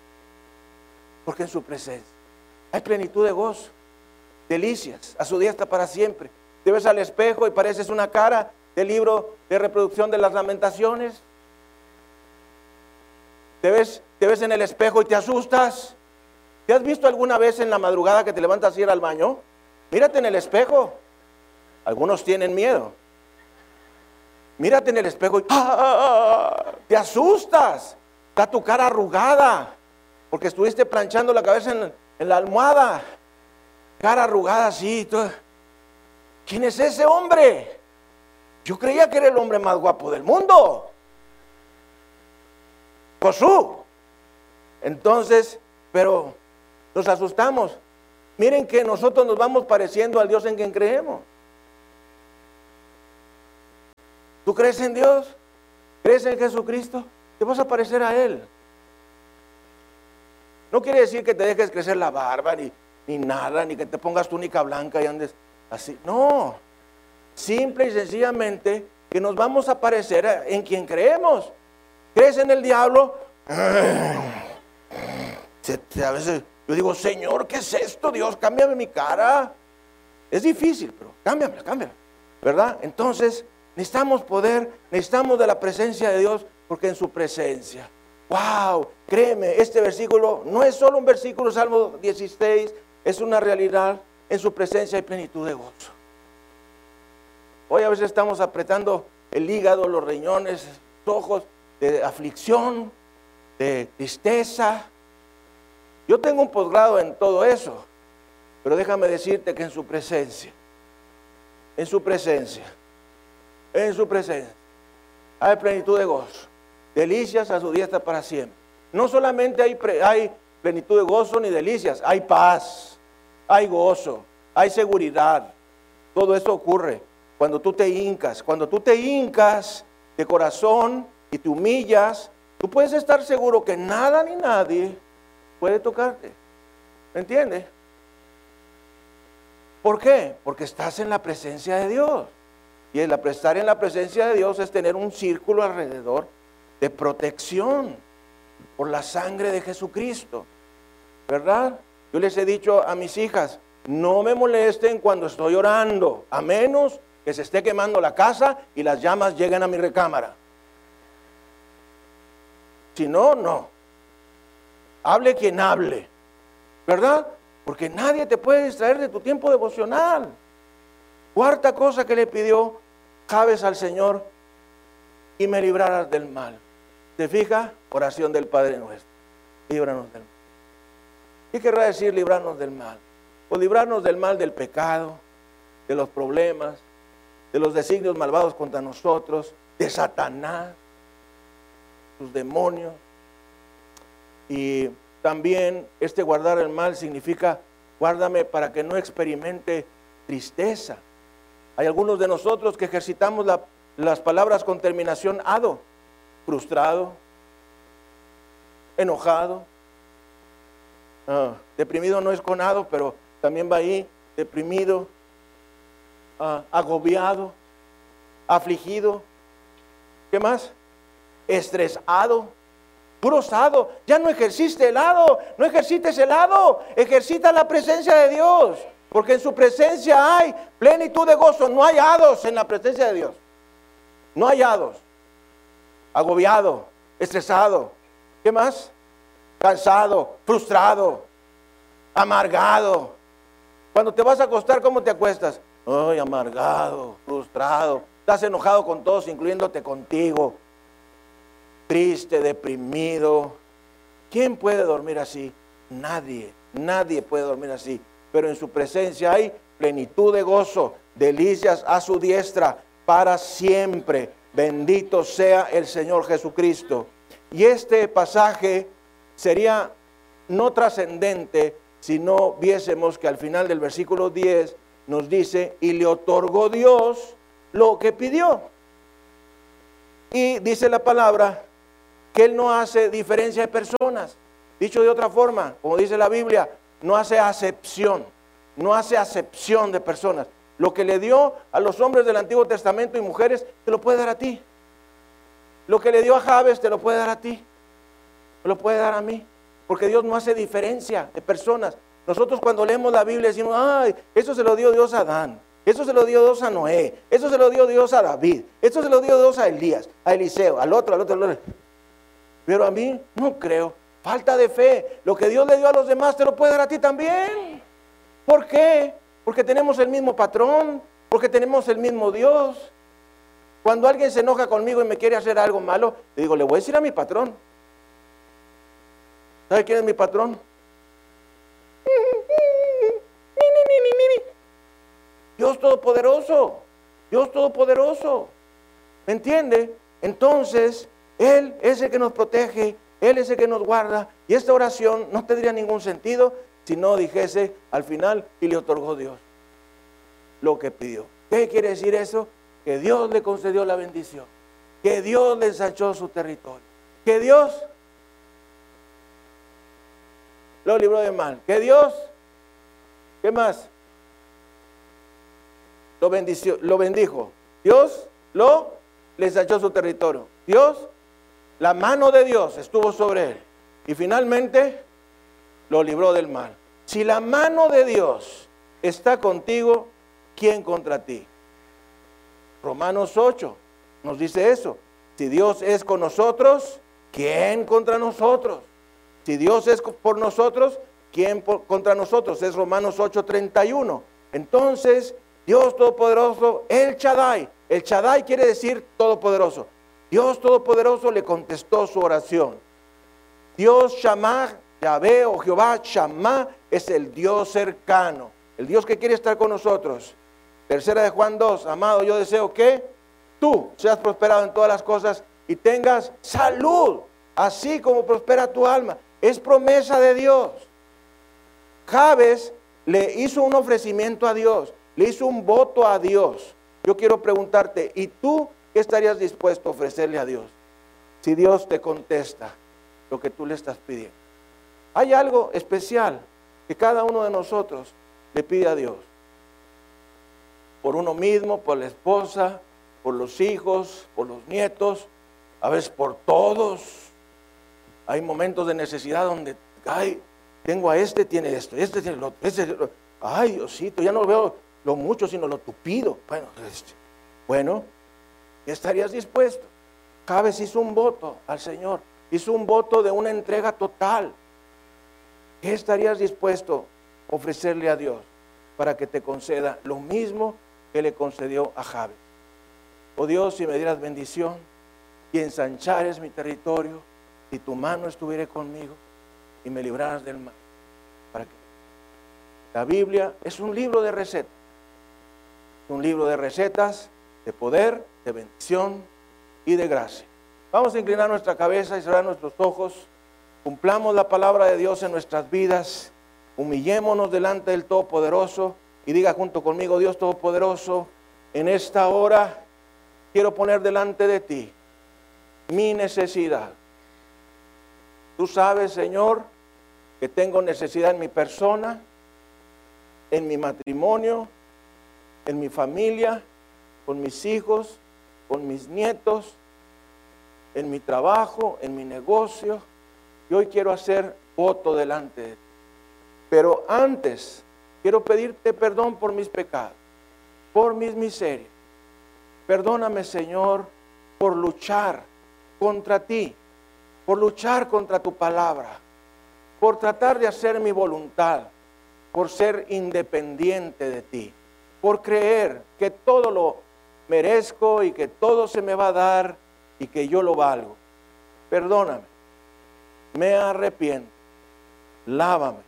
Porque en su presencia. Hay plenitud de gozo, delicias, a su diestra para siempre. Te ves al espejo y pareces una cara del libro de reproducción de las lamentaciones. Te ves, te ves en el espejo y te asustas. ¿Te has visto alguna vez en la madrugada que te levantas a ir al baño? Mírate en el espejo. Algunos tienen miedo. Mírate en el espejo y ¡ah! te asustas. Está tu cara arrugada porque estuviste planchando la cabeza en, la almohada. Cara arrugada así. ¿Quién es ese hombre? Yo creía que era el hombre más guapo del mundo. Josú. Entonces, pero nos asustamos. Miren que nosotros nos vamos pareciendo al Dios en quien creemos. ¿Tú crees en Dios? ¿Crees en Jesucristo? Te vas a parecer a Él. No quiere decir que te dejes crecer la barba, ni, ni nada, ni que te pongas túnica blanca y andes así. No, simple y sencillamente que nos vamos a parecer en quien creemos. ¿Crees en el diablo? <clears throat> a veces yo digo, Señor, ¿qué es esto? Dios, cámbiame mi cara. Es difícil, pero cámbiamela, cámbiamela. ¿Verdad? Entonces, necesitamos poder, necesitamos de la presencia de Dios, porque en su presencia. ¡Wow! Créeme, este versículo no es solo un versículo, Salmo 16, es una realidad. En su presencia hay plenitud de gozo. Hoy a veces estamos apretando el hígado, los riñones, los ojos de aflicción, de tristeza. Yo tengo un posgrado en todo eso, pero déjame decirte que en su presencia, en su presencia, en su presencia, hay plenitud de gozo, delicias a su diestra para siempre. No solamente hay, hay plenitud de gozo ni delicias, hay paz, hay gozo, hay seguridad. Todo eso ocurre cuando tú te hincas, cuando tú te hincas de corazón y te humillas, tú puedes estar seguro que nada ni nadie puede tocarte. ¿Me entiendes? ¿Por qué? Porque estás en la presencia de Dios. Y el estar en la presencia de Dios es tener un círculo alrededor de protección por la sangre de Jesucristo. ¿Verdad? Yo les he dicho a mis hijas, no me molesten cuando estoy orando, a menos que se esté quemando la casa y las llamas lleguen a mi recámara. Si no, no. Hable quien hable, ¿verdad? Porque nadie te puede distraer de tu tiempo devocional. Cuarta cosa que le pidió, cabes al Señor y me librarás del mal. ¿Te fija? Oración del Padre nuestro. Líbranos del mal. ¿Qué querrá decir librarnos del mal? O librarnos del mal del pecado, de los problemas, de los designios malvados contra nosotros, de Satanás, sus demonios. Y también este guardar el mal significa guárdame para que no experimente tristeza. Hay algunos de nosotros que ejercitamos las palabras con terminación ado, frustrado, enojado, ah, deprimido no es con ado, pero también va ahí, deprimido, ah, agobiado, afligido. ¿Qué más? Estresado, brosado. Ya no ejerciste el lado, no ejercites el lado, ejercita la presencia de Dios. Porque en su presencia hay plenitud de gozo. No hay hados en la presencia de Dios. No hay hados. Agobiado, estresado. ¿Qué más? Cansado, frustrado, amargado. Cuando te vas a acostar, ¿cómo te acuestas? Ay, amargado, frustrado. Estás enojado con todos, incluyéndote contigo. Triste, deprimido. ¿Quién puede dormir así? Nadie, nadie puede dormir así pero en su presencia hay plenitud de gozo, delicias a su diestra para siempre. Bendito sea el Señor Jesucristo. Y este pasaje sería no trascendente si no viésemos que al final del versículo 10 nos dice, y le otorgó Dios lo que pidió. Y dice la palabra que Él no hace diferencia de personas. Dicho de otra forma, como dice la Biblia, no hace acepción, no hace acepción de personas. Lo que le dio a los hombres del Antiguo Testamento y mujeres, te lo puede dar a ti. Lo que le dio a Javes, te lo puede dar a ti. Te lo puede dar a mí. Porque Dios no hace diferencia de personas. Nosotros cuando leemos la Biblia decimos, ay, eso se lo dio Dios a Adán. Eso se lo dio Dios a Noé. Eso se lo dio Dios a David. Eso se lo dio Dios a Elías, a Eliseo, al otro, al otro, al otro. Pero a mí no creo. Falta de fe. Lo que Dios le dio a los demás te lo puede dar a ti también. ¿Por qué? Porque tenemos el mismo patrón, porque tenemos el mismo Dios. Cuando alguien se enoja conmigo y me quiere hacer algo malo, le digo, le voy a decir a mi patrón. ¿Sabe quién es mi patrón? Dios Todopoderoso. Dios Todopoderoso. ¿Me entiende? Entonces, Él es el que nos protege, él es el que nos guarda. Y esta oración no tendría ningún sentido si no dijese al final y le otorgó Dios lo que pidió. ¿Qué quiere decir eso? Que Dios le concedió la bendición. Que Dios le ensanchó su territorio. Que Dios lo libró de mal. Que Dios, ¿qué más? lo, bendició, lo bendijo. Dios lo les echó su territorio. Dios, la mano de Dios estuvo sobre él. Y finalmente lo libró del mal. Si la mano de Dios está contigo, ¿quién contra ti? Romanos 8 nos dice eso. Si Dios es con nosotros, ¿quién contra nosotros? Si Dios es por nosotros, ¿quién contra nosotros? Es Romanos 8:31. Entonces, Dios Todopoderoso, el Chadai. El Chadai quiere decir Todopoderoso. Dios Todopoderoso le contestó su oración. Dios Shammah, Yahvé o Jehová Shammah es el Dios cercano, el Dios que quiere estar con nosotros. Tercera de Juan 2, amado, yo deseo que tú seas prosperado en todas las cosas y tengas salud, así como prospera tu alma. Es promesa de Dios. Jabes le hizo un ofrecimiento a Dios, le hizo un voto a Dios. Yo quiero preguntarte, ¿y tú qué estarías dispuesto a ofrecerle a Dios? Si Dios te contesta lo que tú le estás pidiendo. Hay algo especial que cada uno de nosotros le pide a Dios. Por uno mismo, por la esposa, por los hijos, por los nietos, a veces por todos. Hay momentos de necesidad donde, ay, tengo a este, tiene esto, este tiene lo otro, este, ay, Diosito, ya no veo lo mucho, sino lo tupido. Bueno, este, bueno, ¿estarías dispuesto? Cabes hizo un voto al Señor, hizo un voto de una entrega total. ¿Qué estarías dispuesto a ofrecerle a Dios para que te conceda lo mismo que le concedió a Javes? Oh Dios, si me dieras bendición y ensanchares mi territorio, si tu mano estuviera conmigo y me libraras del mal. Para que la Biblia es un libro de recetas, un libro de recetas de poder, de bendición y de gracia. Vamos a inclinar nuestra cabeza y cerrar nuestros ojos. Cumplamos la palabra de Dios en nuestras vidas. Humillémonos delante del Todopoderoso y diga junto conmigo, Dios Todopoderoso, en esta hora quiero poner delante de ti mi necesidad. Tú sabes, Señor, que tengo necesidad en mi persona, en mi matrimonio, en mi familia, con mis hijos, con mis nietos, en mi trabajo, en mi negocio. Y hoy quiero hacer voto delante de ti. Pero antes quiero pedirte perdón por mis pecados, por mis miserias. Perdóname, Señor, por luchar contra ti, por luchar contra tu palabra, por tratar de hacer mi voluntad, por ser independiente de ti, por creer que todo lo merezco y que todo se me va a dar y que yo lo valgo. Perdóname, me arrepiento, lávame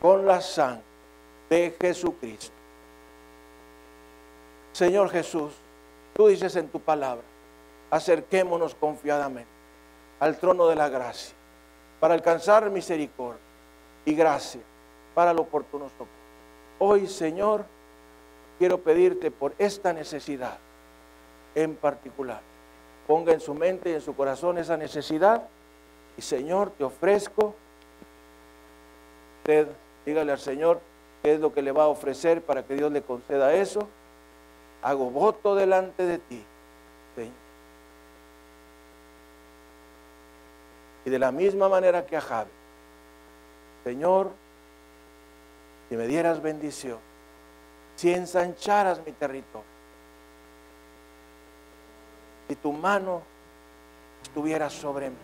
con la sangre de Jesucristo. Señor Jesús, tú dices en tu palabra, acerquémonos confiadamente al trono de la gracia para alcanzar misericordia y gracia para el oportuno. Hoy, Señor, quiero pedirte por esta necesidad en particular. Ponga en su mente y en su corazón esa necesidad y, Señor, te ofrezco. Usted, dígale al Señor qué es lo que le va a ofrecer para que Dios le conceda eso. Hago voto delante de ti, Señor Y de la misma manera que a Javi, Señor, si me dieras bendición, si ensancharas mi territorio, si tu mano estuviera sobre mí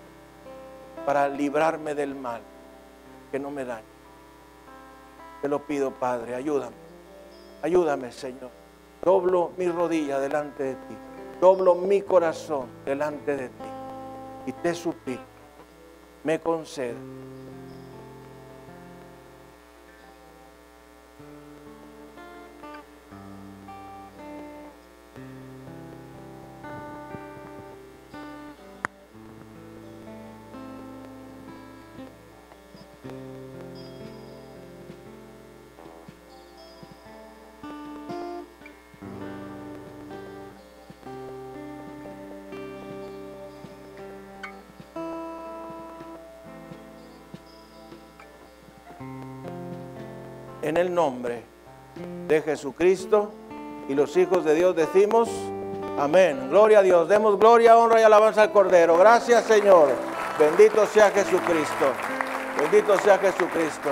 para librarme del mal, que no me dañe. Te lo pido, Padre, ayúdame. Ayúdame, Señor. Doblo mi rodilla delante de ti. Doblo mi corazón delante de ti. Y te suplico me conceda. El nombre de Jesucristo. Y los hijos de Dios decimos, amén. Gloria a Dios. Demos gloria, honra y alabanza al Cordero. Gracias Señor. Bendito sea Jesucristo. Bendito sea Jesucristo.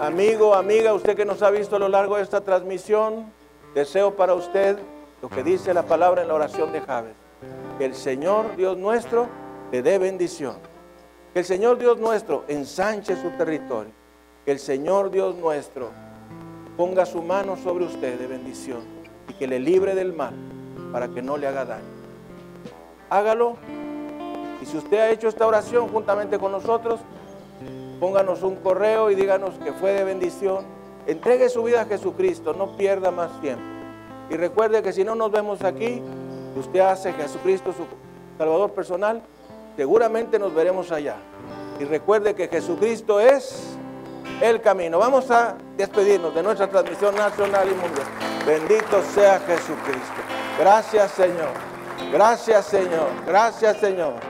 Amigo, amiga, usted que nos ha visto a lo largo de esta transmisión, deseo para usted lo que dice la palabra en la oración de Javes. Que el Señor Dios nuestro le dé bendición. Que el Señor Dios nuestro ensanche su territorio. Que el Señor Dios nuestro ponga su mano sobre usted de bendición y que le libre del mal para que no le haga daño. Hágalo. Y si usted ha hecho esta oración juntamente con nosotros, pónganos un correo y díganos que fue de bendición. Entregue su vida a Jesucristo, no pierda más tiempo. Y recuerde que si no nos vemos aquí, usted hace Jesucristo su Salvador personal, seguramente nos veremos allá. Y recuerde que Jesucristo es el camino. Vamos a despedirnos de nuestra transmisión nacional y mundial. Bendito sea Jesucristo. Gracias Señor. Gracias Señor. Gracias Señor.